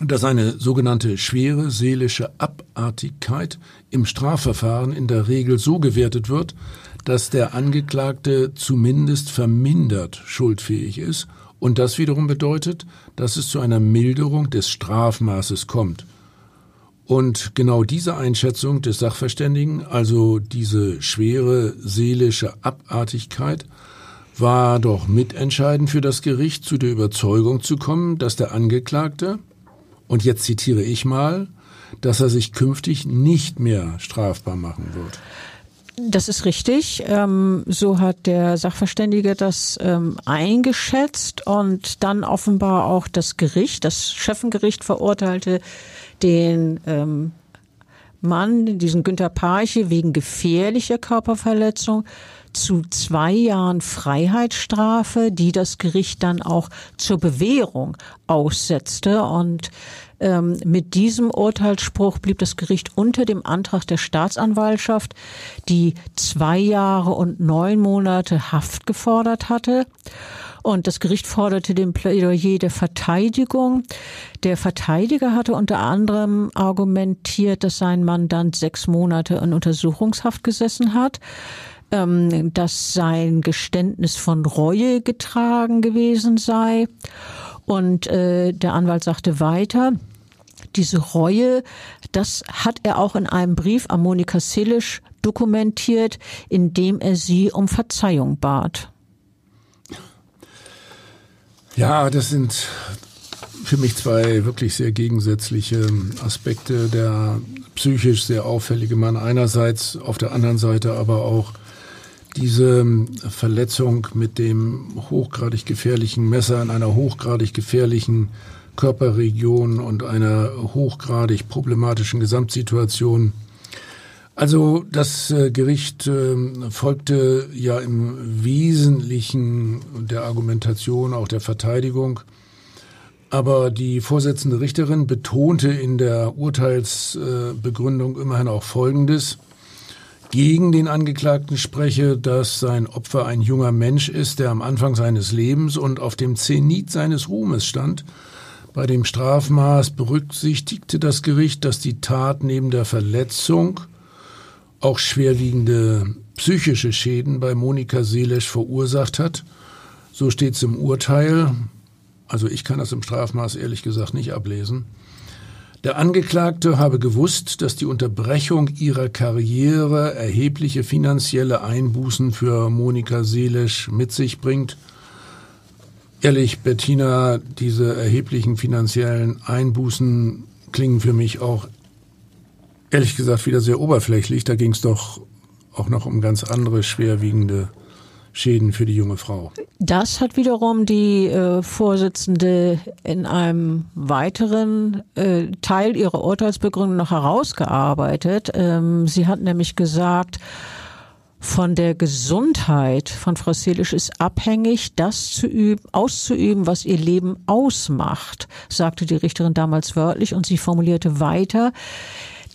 dass eine sogenannte schwere seelische Abartigkeit im Strafverfahren in der Regel so gewertet wird, dass der Angeklagte zumindest vermindert schuldfähig ist und das wiederum bedeutet, dass es zu einer Milderung des Strafmaßes kommt. Und genau diese Einschätzung des Sachverständigen, also diese schwere seelische Abartigkeit, war doch mitentscheidend für das Gericht zu der Überzeugung zu kommen, dass der Angeklagte und jetzt zitiere ich mal, dass er sich künftig nicht mehr strafbar machen wird. Das ist richtig. Ähm, so hat der Sachverständige das ähm, eingeschätzt und dann offenbar auch das Gericht, das Schöffengericht verurteilte den ähm, Mann, diesen Günter Parche, wegen gefährlicher Körperverletzung zu zwei Jahren Freiheitsstrafe, die das Gericht dann auch zur Bewährung aussetzte. Und ähm, mit diesem Urteilsspruch blieb das Gericht unter dem Antrag der Staatsanwaltschaft, die zwei Jahre und neun Monate Haft gefordert hatte. Und das Gericht forderte den Plädoyer der Verteidigung. Der Verteidiger hatte unter anderem argumentiert, dass sein Mandant sechs Monate in Untersuchungshaft gesessen hat ähm, dass sein Geständnis von Reue getragen gewesen sei. Und äh, der Anwalt sagte weiter, diese Reue, das hat er auch in einem Brief an Monika Silisch dokumentiert, in dem er sie um Verzeihung bat. Ja, das sind für mich zwei wirklich sehr gegensätzliche Aspekte. Der psychisch sehr auffällige Mann einerseits, auf der anderen Seite aber auch diese Verletzung mit dem hochgradig gefährlichen Messer in einer hochgradig gefährlichen Körperregion und einer hochgradig problematischen Gesamtsituation. Also das äh, Gericht äh, folgte ja im Wesentlichen der Argumentation auch der Verteidigung. Aber die Vorsitzende Richterin betonte in der Urteilsbegründung immerhin auch Folgendes gegen den Angeklagten spreche, dass sein Opfer ein junger Mensch ist, der am Anfang seines Lebens und auf dem Zenit seines Ruhmes stand. Bei dem Strafmaß berücksichtigte das Gericht, dass die Tat neben der Verletzung auch schwerwiegende psychische Schäden bei Monika Seelesch verursacht hat. So steht es im Urteil. Also ich kann das im Strafmaß ehrlich gesagt nicht ablesen. Der Angeklagte habe gewusst, dass die Unterbrechung ihrer Karriere erhebliche finanzielle Einbußen für Monika Seelisch mit sich bringt. Ehrlich, Bettina, diese erheblichen finanziellen Einbußen klingen für mich auch ehrlich gesagt wieder sehr oberflächlich. Da ging es doch auch noch um ganz andere schwerwiegende Schäden für die junge Frau. Das hat wiederum die äh, Vorsitzende in einem weiteren äh, Teil ihrer Urteilsbegründung noch herausgearbeitet. Ähm, sie hat nämlich gesagt, von der Gesundheit von Frau Selisch ist abhängig, das zu üben, auszuüben, was ihr Leben ausmacht, sagte die Richterin damals wörtlich und sie formulierte weiter.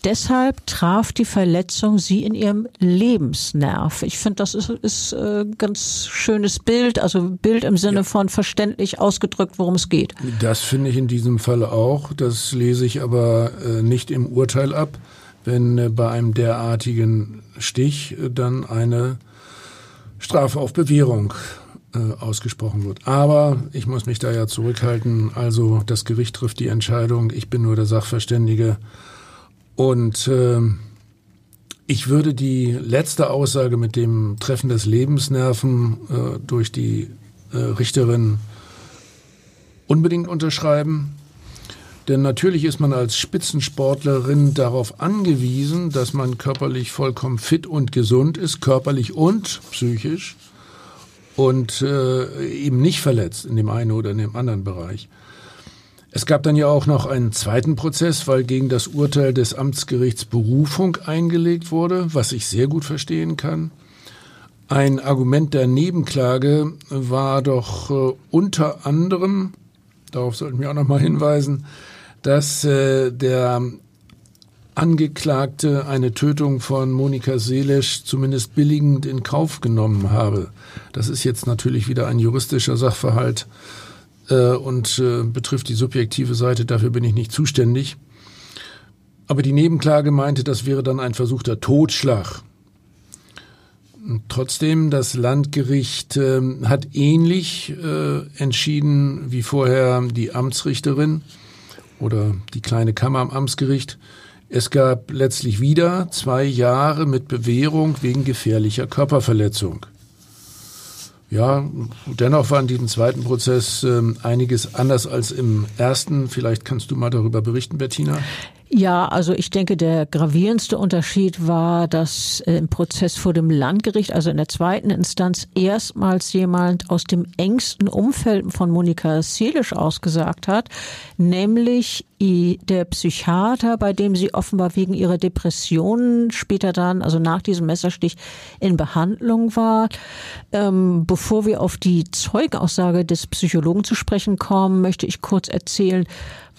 Deshalb traf die Verletzung sie in ihrem Lebensnerv. Ich finde, das ist, ist äh, ganz schönes Bild, also Bild im Sinne ja. von verständlich ausgedrückt, worum es geht. Das finde ich in diesem Fall auch. Das lese ich aber äh, nicht im Urteil ab, wenn äh, bei einem derartigen Stich äh, dann eine Strafe auf Bewährung äh, ausgesprochen wird. Aber ich muss mich da ja zurückhalten. Also das Gericht trifft die Entscheidung. Ich bin nur der Sachverständige. Und äh, ich würde die letzte Aussage mit dem Treffen des Lebensnerven äh, durch die äh, Richterin unbedingt unterschreiben. Denn natürlich ist man als Spitzensportlerin darauf angewiesen, dass man körperlich vollkommen fit und gesund ist, körperlich und psychisch und äh, eben nicht verletzt in dem einen oder in dem anderen Bereich. Es gab dann ja auch noch einen zweiten Prozess, weil gegen das Urteil des Amtsgerichts Berufung eingelegt wurde, was ich sehr gut verstehen kann. Ein Argument der Nebenklage war doch äh, unter anderem, darauf sollten wir auch noch mal hinweisen, dass äh, der Angeklagte eine Tötung von Monika Seelesch zumindest billigend in Kauf genommen habe. Das ist jetzt natürlich wieder ein juristischer Sachverhalt, äh, und äh, betrifft die subjektive Seite, dafür bin ich nicht zuständig. Aber die Nebenklage meinte, das wäre dann ein versuchter Totschlag. Trotzdem, das Landgericht äh, hat ähnlich äh, entschieden wie vorher die Amtsrichterin oder die kleine Kammer am Amtsgericht. Es gab letztlich wieder zwei Jahre mit Bewährung wegen gefährlicher Körperverletzung. Ja, dennoch war in diesem zweiten Prozess ähm, einiges anders als im ersten. Vielleicht kannst du mal darüber berichten, Bettina. Ja, also ich denke, der gravierendste Unterschied war, dass äh, im Prozess vor dem Landgericht, also in der zweiten Instanz, erstmals jemand aus dem engsten Umfeld von Monika Seelisch ausgesagt hat, nämlich der Psychiater, bei dem sie offenbar wegen ihrer Depressionen später dann, also nach diesem Messerstich, in Behandlung war. Ähm, bevor wir auf die Zeugenaussage des Psychologen zu sprechen kommen, möchte ich kurz erzählen,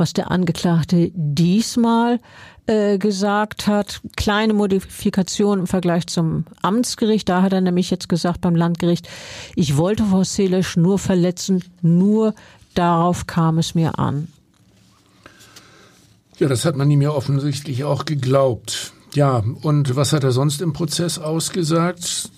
was der Angeklagte diesmal äh, gesagt hat. Kleine Modifikation im Vergleich zum Amtsgericht. Da hat er nämlich jetzt gesagt beim Landgericht, ich wollte Frau Selesch nur verletzen, nur darauf kam es mir an. Ja, das hat man ihm ja offensichtlich auch geglaubt. Ja, und was hat er sonst im Prozess ausgesagt?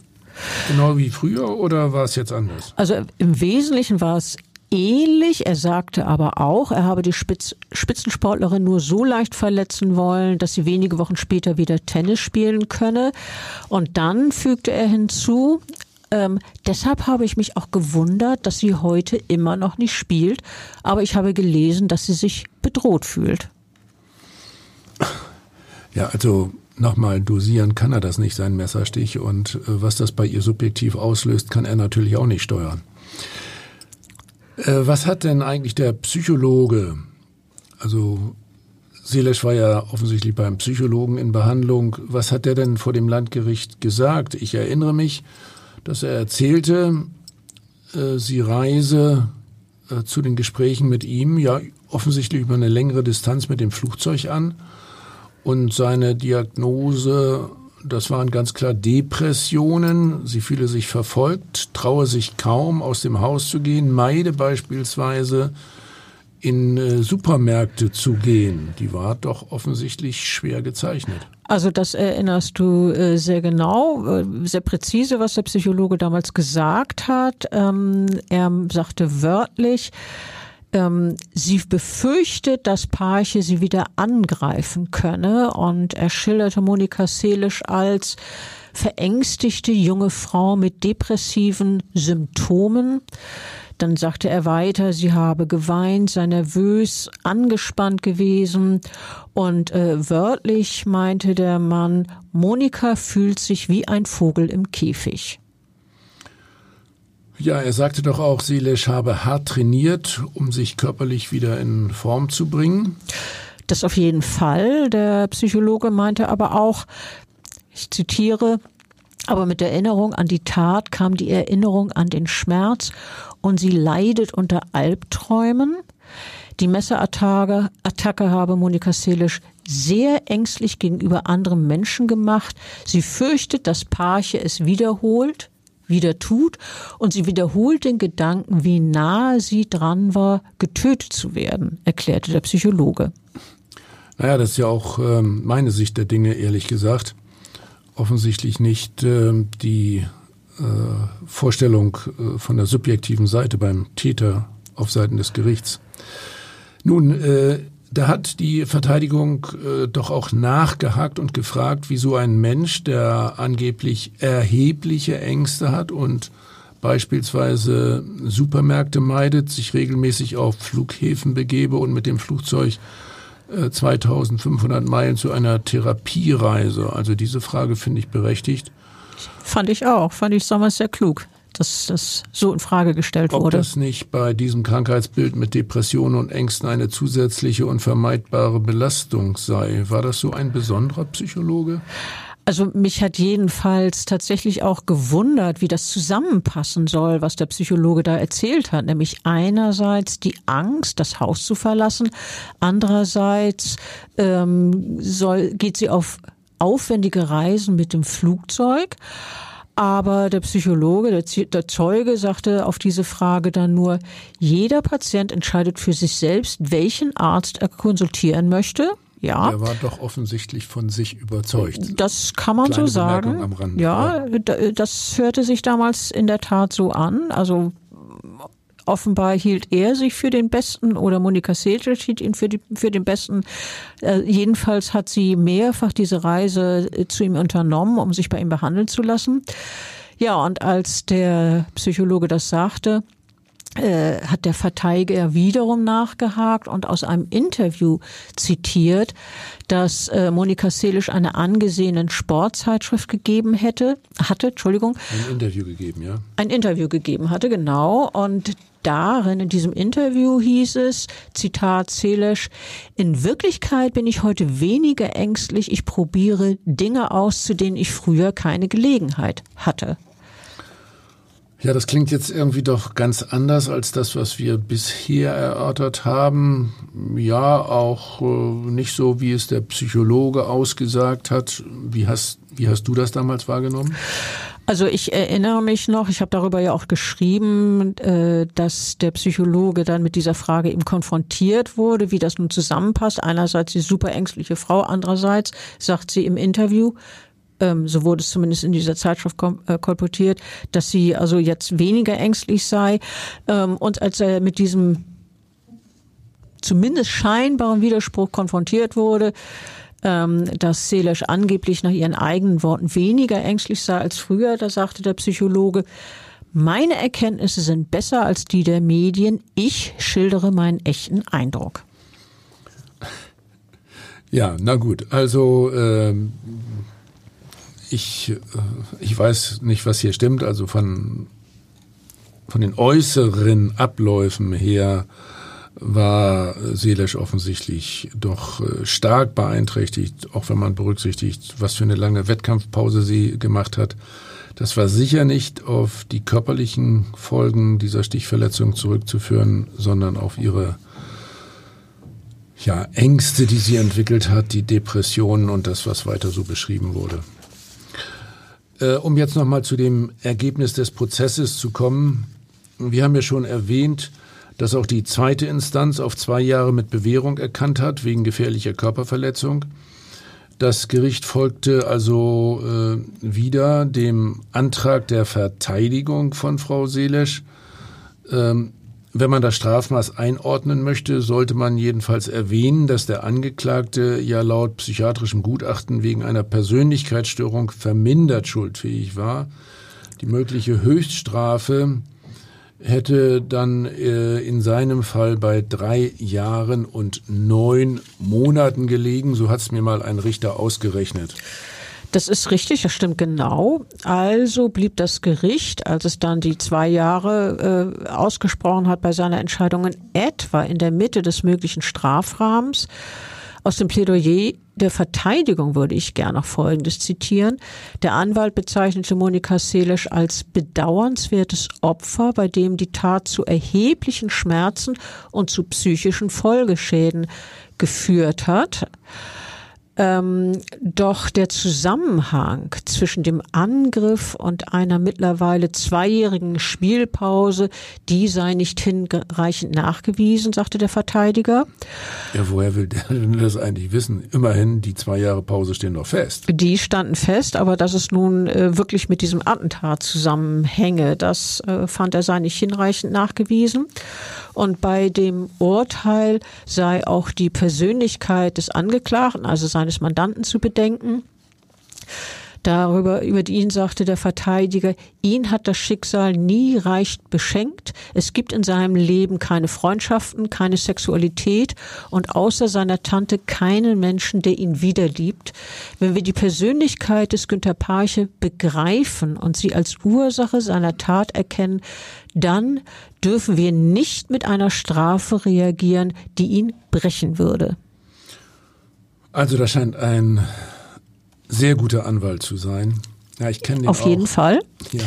Genau wie früher oder war es jetzt anders? Also im Wesentlichen war es ähnlich. Er sagte aber auch, er habe die Spitz Spitzensportlerin nur so leicht verletzen wollen, dass sie wenige Wochen später wieder Tennis spielen könne. Und dann fügte er hinzu, ähm, deshalb habe ich mich auch gewundert, dass sie heute immer noch nicht spielt. Aber ich habe gelesen, dass sie sich bedroht fühlt. Ja, also nochmal dosieren kann er das nicht, sein Messerstich. Und äh, was das bei ihr subjektiv auslöst, kann er natürlich auch nicht steuern. Äh, was hat denn eigentlich der Psychologe, also Selesch war ja offensichtlich beim Psychologen in Behandlung, was hat der denn vor dem Landgericht gesagt? Ich erinnere mich, dass er erzählte, äh, sie reise äh, zu den Gesprächen mit ihm, ja offensichtlich über eine längere Distanz mit dem Flugzeug an und seine Diagnose, das waren ganz klar Depressionen. Sie fühle sich verfolgt, traue sich kaum aus dem Haus zu gehen, meide beispielsweise in äh, Supermärkte zu gehen. Die war doch offensichtlich schwer gezeichnet. Also das erinnerst du äh, sehr genau, äh, sehr präzise, was der Psychologe damals gesagt hat. Ähm, er sagte wörtlich, ähm, sie befürchtet, dass Parche sie wieder angreifen könne und er schilderte Monika Seelisch als verängstigte junge Frau mit depressiven Symptomen. Dann sagte er weiter, sie habe geweint, sei nervös, angespannt gewesen und äh, wörtlich meinte der Mann, Monika fühlt sich wie ein Vogel im Käfig. Ja, er sagte doch auch, Silesch habe hart trainiert, um sich körperlich wieder in Form zu bringen. Das auf jeden Fall. Der Psychologe meinte aber auch, ich zitiere, aber mit der Erinnerung an die Tat kam die Erinnerung an den Schmerz und sie leidet unter Albträumen. Die Messerattacke Attacke habe Monika Selisch sehr ängstlich gegenüber anderen Menschen gemacht. Sie fürchtet, dass Parche es wiederholt wieder tut und sie wiederholt den Gedanken, wie nahe sie dran war, getötet zu werden, erklärte der Psychologe. Naja, das ist ja auch ähm, meine Sicht der Dinge, ehrlich gesagt. Offensichtlich nicht äh, die äh, Vorstellung äh, von der subjektiven Seite beim Täter auf Seiten des Gerichts. Nun, äh, da hat die Verteidigung äh, doch auch nachgehakt und gefragt, wieso ein Mensch, der angeblich erhebliche Ängste hat und beispielsweise Supermärkte meidet, sich regelmäßig auf Flughäfen begebe und mit dem Flugzeug äh, 2500 Meilen zu einer Therapiereise. Also diese Frage finde ich berechtigt. Fand ich auch, fand ich damals sehr klug dass das so in Frage gestellt Ob wurde. Ob das nicht bei diesem Krankheitsbild mit Depressionen und Ängsten eine zusätzliche und vermeidbare Belastung sei? War das so ein besonderer Psychologe? Also mich hat jedenfalls tatsächlich auch gewundert, wie das zusammenpassen soll, was der Psychologe da erzählt hat. Nämlich einerseits die Angst, das Haus zu verlassen, andererseits ähm, soll, geht sie auf aufwendige Reisen mit dem Flugzeug. Aber der Psychologe, der, der, Zeuge sagte auf diese Frage dann nur, jeder Patient entscheidet für sich selbst, welchen Arzt er konsultieren möchte. Ja. Er war doch offensichtlich von sich überzeugt. Das kann man Kleine so sagen. Ja, ja, das hörte sich damals in der Tat so an. Also offenbar hielt er sich für den Besten oder Monika Selic hielt ihn für, die, für den Besten. Äh, jedenfalls hat sie mehrfach diese Reise äh, zu ihm unternommen, um sich bei ihm behandeln zu lassen. Ja, und als der Psychologe das sagte, äh, hat der Verteidiger wiederum nachgehakt und aus einem Interview zitiert, dass äh, Monika Selisch eine angesehene Sportzeitschrift gegeben hätte, hatte, Entschuldigung. Ein Interview gegeben, ja. Ein Interview gegeben hatte, genau. Und darin, in diesem Interview hieß es, Zitat Selesch, in Wirklichkeit bin ich heute weniger ängstlich, ich probiere Dinge aus, zu denen ich früher keine Gelegenheit hatte. Ja, das klingt jetzt irgendwie doch ganz anders als das, was wir bisher erörtert haben. Ja, auch äh, nicht so, wie es der Psychologe ausgesagt hat. Wie hast, wie hast du das damals wahrgenommen? Also ich erinnere mich noch, ich habe darüber ja auch geschrieben, äh, dass der Psychologe dann mit dieser Frage eben konfrontiert wurde, wie das nun zusammenpasst. Einerseits die super ängstliche Frau, andererseits sagt sie im Interview, ähm, so wurde es zumindest in dieser Zeitschrift äh, kolportiert, dass sie also jetzt weniger ängstlich sei. Ähm, und als er mit diesem zumindest scheinbaren Widerspruch konfrontiert wurde, dass Selesch angeblich nach ihren eigenen Worten weniger ängstlich sei als früher, da sagte der Psychologe, meine Erkenntnisse sind besser als die der Medien. Ich schildere meinen echten Eindruck. Ja, na gut. Also ähm, ich, äh, ich weiß nicht, was hier stimmt. Also von, von den äußeren Abläufen her war Seelisch offensichtlich doch äh, stark beeinträchtigt, auch wenn man berücksichtigt, was für eine lange Wettkampfpause sie gemacht hat. Das war sicher nicht auf die körperlichen Folgen dieser Stichverletzung zurückzuführen, sondern auf ihre ja, Ängste, die sie entwickelt hat, die Depressionen und das, was weiter so beschrieben wurde. Äh, um jetzt nochmal zu dem Ergebnis des Prozesses zu kommen. Wir haben ja schon erwähnt, dass auch die zweite Instanz auf zwei Jahre mit Bewährung erkannt hat, wegen gefährlicher Körperverletzung. Das Gericht folgte also äh, wieder dem Antrag der Verteidigung von Frau Seelesch. Ähm, wenn man das Strafmaß einordnen möchte, sollte man jedenfalls erwähnen, dass der Angeklagte ja laut psychiatrischem Gutachten wegen einer Persönlichkeitsstörung vermindert schuldfähig war. Die mögliche Höchststrafe hätte dann äh, in seinem Fall bei drei Jahren und neun Monaten gelegen. So hat es mir mal ein Richter ausgerechnet. Das ist richtig, das stimmt genau. Also blieb das Gericht, als es dann die zwei Jahre äh, ausgesprochen hat bei seiner Entscheidung, in etwa in der Mitte des möglichen Strafrahmens. Aus dem Plädoyer der Verteidigung würde ich gerne noch Folgendes zitieren. Der Anwalt bezeichnete Monika Selisch als bedauernswertes Opfer, bei dem die Tat zu erheblichen Schmerzen und zu psychischen Folgeschäden geführt hat. Ähm, doch der Zusammenhang zwischen dem Angriff und einer mittlerweile zweijährigen Spielpause, die sei nicht hinreichend nachgewiesen, sagte der Verteidiger. Ja, woher will der denn das eigentlich wissen? Immerhin, die zwei Jahre Pause stehen noch fest. Die standen fest, aber dass es nun äh, wirklich mit diesem Attentat zusammenhänge, das äh, fand er sei nicht hinreichend nachgewiesen. Und bei dem Urteil sei auch die Persönlichkeit des Angeklagten, also seines Mandanten, zu bedenken. Darüber, über ihn sagte der Verteidiger, ihn hat das Schicksal nie reich beschenkt. Es gibt in seinem Leben keine Freundschaften, keine Sexualität und außer seiner Tante keinen Menschen, der ihn wieder liebt. Wenn wir die Persönlichkeit des Günter Parche begreifen und sie als Ursache seiner Tat erkennen, dann dürfen wir nicht mit einer Strafe reagieren, die ihn brechen würde. Also das scheint ein sehr guter Anwalt zu sein. Ja, ich kenne den Auf auch. jeden Fall. Ja.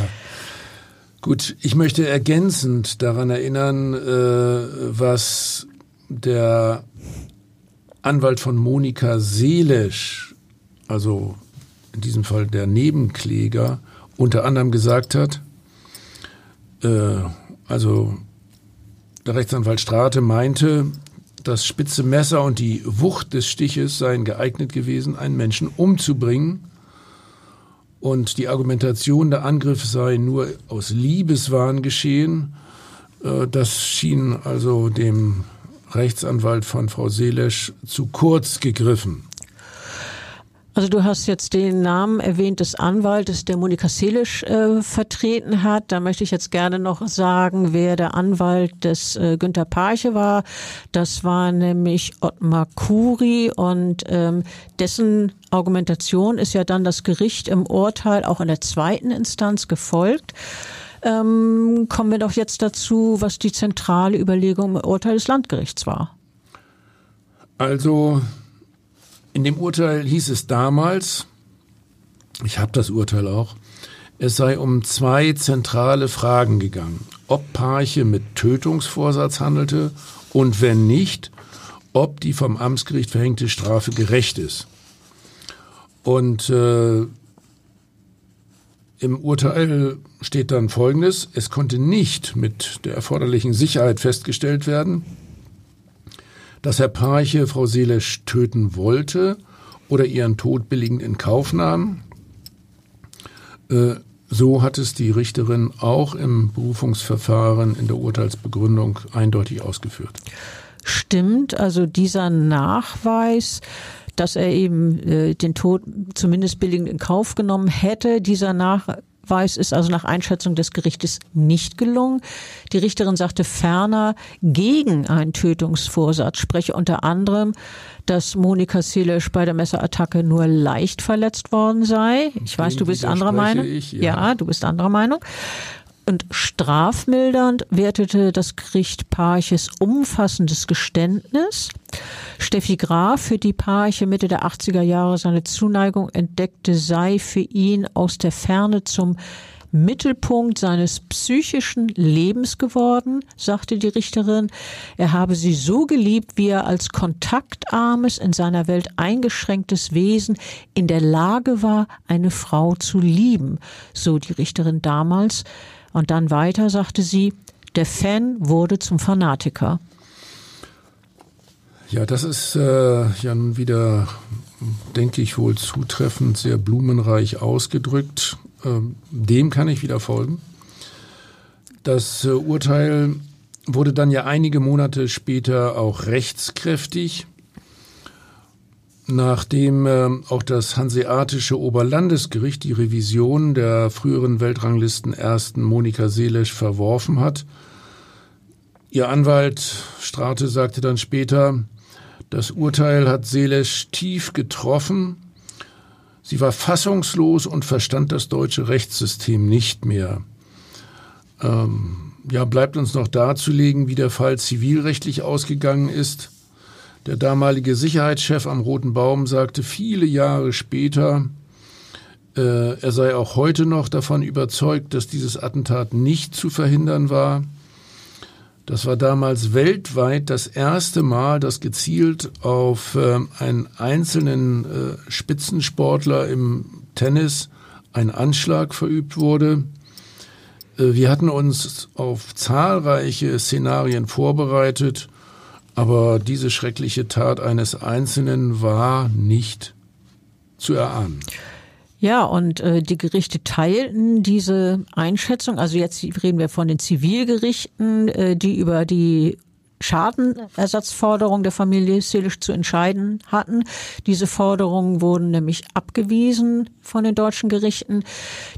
Gut, ich möchte ergänzend daran erinnern, äh, was der Anwalt von Monika Seelisch, also in diesem Fall der Nebenkläger, unter anderem gesagt hat. Äh, also der Rechtsanwalt Strate meinte, das spitze Messer und die Wucht des Stiches seien geeignet gewesen, einen Menschen umzubringen. Und die Argumentation, der Angriff sei nur aus Liebeswahn geschehen, äh, das schien also dem Rechtsanwalt von Frau Selesch zu kurz gegriffen. Also du hast jetzt den Namen erwähnt des Anwaltes, der Monika Selisch äh, vertreten hat. Da möchte ich jetzt gerne noch sagen, wer der Anwalt des äh, Günter Parche war. Das war nämlich Ottmar Kuri und ähm, dessen Argumentation ist ja dann das Gericht im Urteil auch in der zweiten Instanz gefolgt. Ähm, kommen wir doch jetzt dazu, was die zentrale Überlegung im Urteil des Landgerichts war. Also in dem Urteil hieß es damals, ich habe das Urteil auch, es sei um zwei zentrale Fragen gegangen. Ob Parche mit Tötungsvorsatz handelte und wenn nicht, ob die vom Amtsgericht verhängte Strafe gerecht ist. Und äh, im Urteil steht dann Folgendes. Es konnte nicht mit der erforderlichen Sicherheit festgestellt werden, dass Herr Parche Frau Seelesch töten wollte oder ihren Tod billigend in Kauf nahm. Äh, so hat es die Richterin auch im Berufungsverfahren in der Urteilsbegründung eindeutig ausgeführt. Stimmt, also dieser Nachweis, dass er eben äh, den Tod zumindest billigend in Kauf genommen hätte, dieser Nachweis Nachweis ist also nach Einschätzung des Gerichtes nicht gelungen. Die Richterin sagte ferner, gegen einen Tötungsvorsatz spreche unter anderem, dass Monika Selesch bei der Messerattacke nur leicht verletzt worden sei. Ich weiß, du bist anderer Meinung. Ich, ja. ja, du bist anderer Meinung. Und strafmildernd wertete das Gericht Parches umfassendes Geständnis. Steffi Graf, für die Parche Mitte der 80er Jahre seine Zuneigung entdeckte, sei für ihn aus der Ferne zum Mittelpunkt seines psychischen Lebens geworden, sagte die Richterin. Er habe sie so geliebt, wie er als kontaktarmes, in seiner Welt eingeschränktes Wesen in der Lage war, eine Frau zu lieben, so die Richterin damals. Und dann weiter sagte sie, der Fan wurde zum Fanatiker. Ja, das ist äh, ja nun wieder, denke ich, wohl zutreffend, sehr blumenreich ausgedrückt. Ähm, dem kann ich wieder folgen. Das äh, Urteil wurde dann ja einige Monate später auch rechtskräftig nachdem äh, auch das Hanseatische Oberlandesgericht die Revision der früheren Weltranglisten ersten Monika Seelesch verworfen hat. Ihr Anwalt Strate sagte dann später, das Urteil hat Seelesch tief getroffen. Sie war fassungslos und verstand das deutsche Rechtssystem nicht mehr. Ähm, ja, bleibt uns noch darzulegen, wie der Fall zivilrechtlich ausgegangen ist. Der damalige Sicherheitschef am Roten Baum sagte viele Jahre später, äh, er sei auch heute noch davon überzeugt, dass dieses Attentat nicht zu verhindern war. Das war damals weltweit das erste Mal, dass gezielt auf äh, einen einzelnen äh, Spitzensportler im Tennis ein Anschlag verübt wurde. Äh, wir hatten uns auf zahlreiche Szenarien vorbereitet aber diese schreckliche Tat eines Einzelnen war nicht zu erahnen. Ja, und äh, die Gerichte teilten diese Einschätzung. Also jetzt reden wir von den Zivilgerichten, äh, die über die Schadenersatzforderung der Familie Selisch zu entscheiden hatten. Diese Forderungen wurden nämlich abgewiesen von den deutschen Gerichten.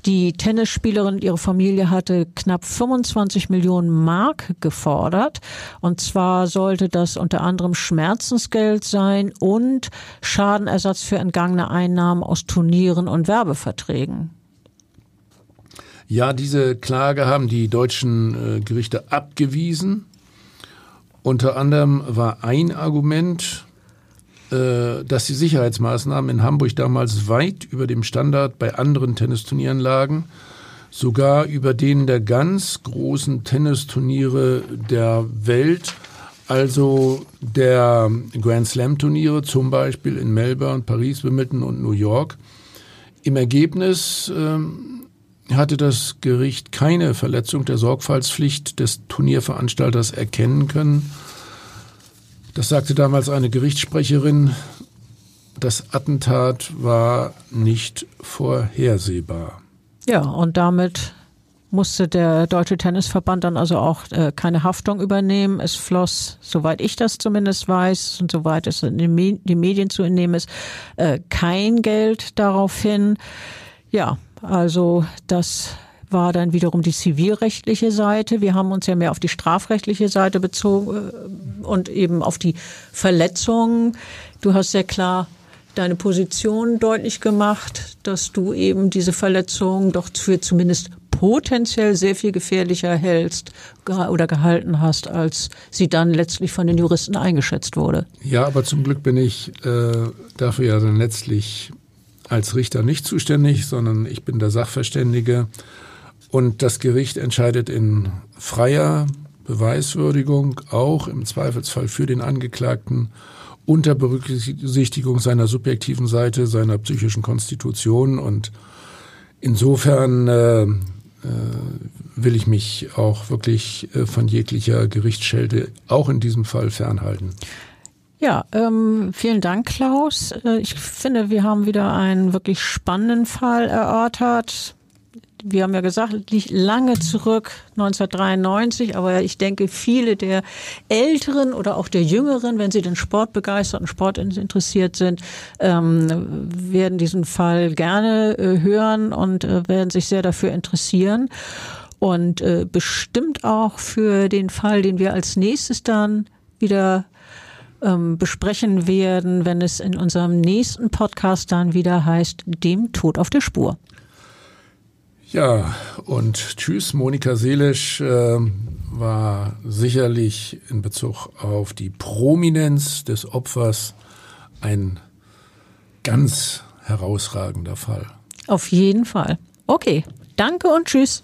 Die Tennisspielerin und ihre Familie hatte knapp 25 Millionen Mark gefordert. Und zwar sollte das unter anderem Schmerzensgeld sein und Schadenersatz für entgangene Einnahmen aus Turnieren und Werbeverträgen. Ja, diese Klage haben die deutschen äh, Gerichte abgewiesen. Unter anderem war ein Argument, äh, dass die Sicherheitsmaßnahmen in Hamburg damals weit über dem Standard bei anderen Tennisturnieren lagen, sogar über denen der ganz großen Tennisturniere der Welt, also der Grand Slam Turniere, zum Beispiel in Melbourne, Paris, Wimbledon und New York. Im Ergebnis ähm, hatte das Gericht keine Verletzung der Sorgfaltspflicht des Turnierveranstalters erkennen können. Das sagte damals eine Gerichtssprecherin. Das Attentat war nicht vorhersehbar. Ja, und damit musste der Deutsche Tennisverband dann also auch äh, keine Haftung übernehmen. Es floss, soweit ich das zumindest weiß und soweit es in den Medien zu entnehmen ist, äh, kein Geld darauf hin. Ja, also das war dann wiederum die zivilrechtliche Seite. Wir haben uns ja mehr auf die strafrechtliche Seite bezogen äh, und eben auf die Verletzungen. Du hast sehr klar deine Position deutlich gemacht, dass du eben diese Verletzungen doch für zumindest potenziell sehr viel gefährlicher hältst oder gehalten hast, als sie dann letztlich von den Juristen eingeschätzt wurde. Ja, aber zum Glück bin ich äh, dafür ja dann letztlich als Richter nicht zuständig, sondern ich bin der Sachverständige und das Gericht entscheidet in freier Beweiswürdigung, auch im Zweifelsfall für den Angeklagten, unter Berücksichtigung seiner subjektiven Seite, seiner psychischen Konstitution. Und insofern äh, äh, will ich mich auch wirklich äh, von jeglicher Gerichtsschelte auch in diesem Fall fernhalten. Ja, ähm, vielen Dank, Klaus. Äh, ich finde, wir haben wieder einen wirklich spannenden Fall erörtert wir haben ja gesagt, liegt lange zurück, 1993, aber ich denke, viele der Älteren oder auch der Jüngeren, wenn sie den Sport begeistert und Sport interessiert sind, ähm, werden diesen Fall gerne äh, hören und äh, werden sich sehr dafür interessieren. Und äh, bestimmt auch für den Fall, den wir als nächstes dann wieder ähm, besprechen werden, wenn es in unserem nächsten Podcast dann wieder heißt, dem Tod auf der Spur. Ja, und tschüss, Monika Seelisch äh, war sicherlich in Bezug auf die Prominenz des Opfers ein ganz herausragender Fall. Auf jeden Fall. Okay, danke und tschüss.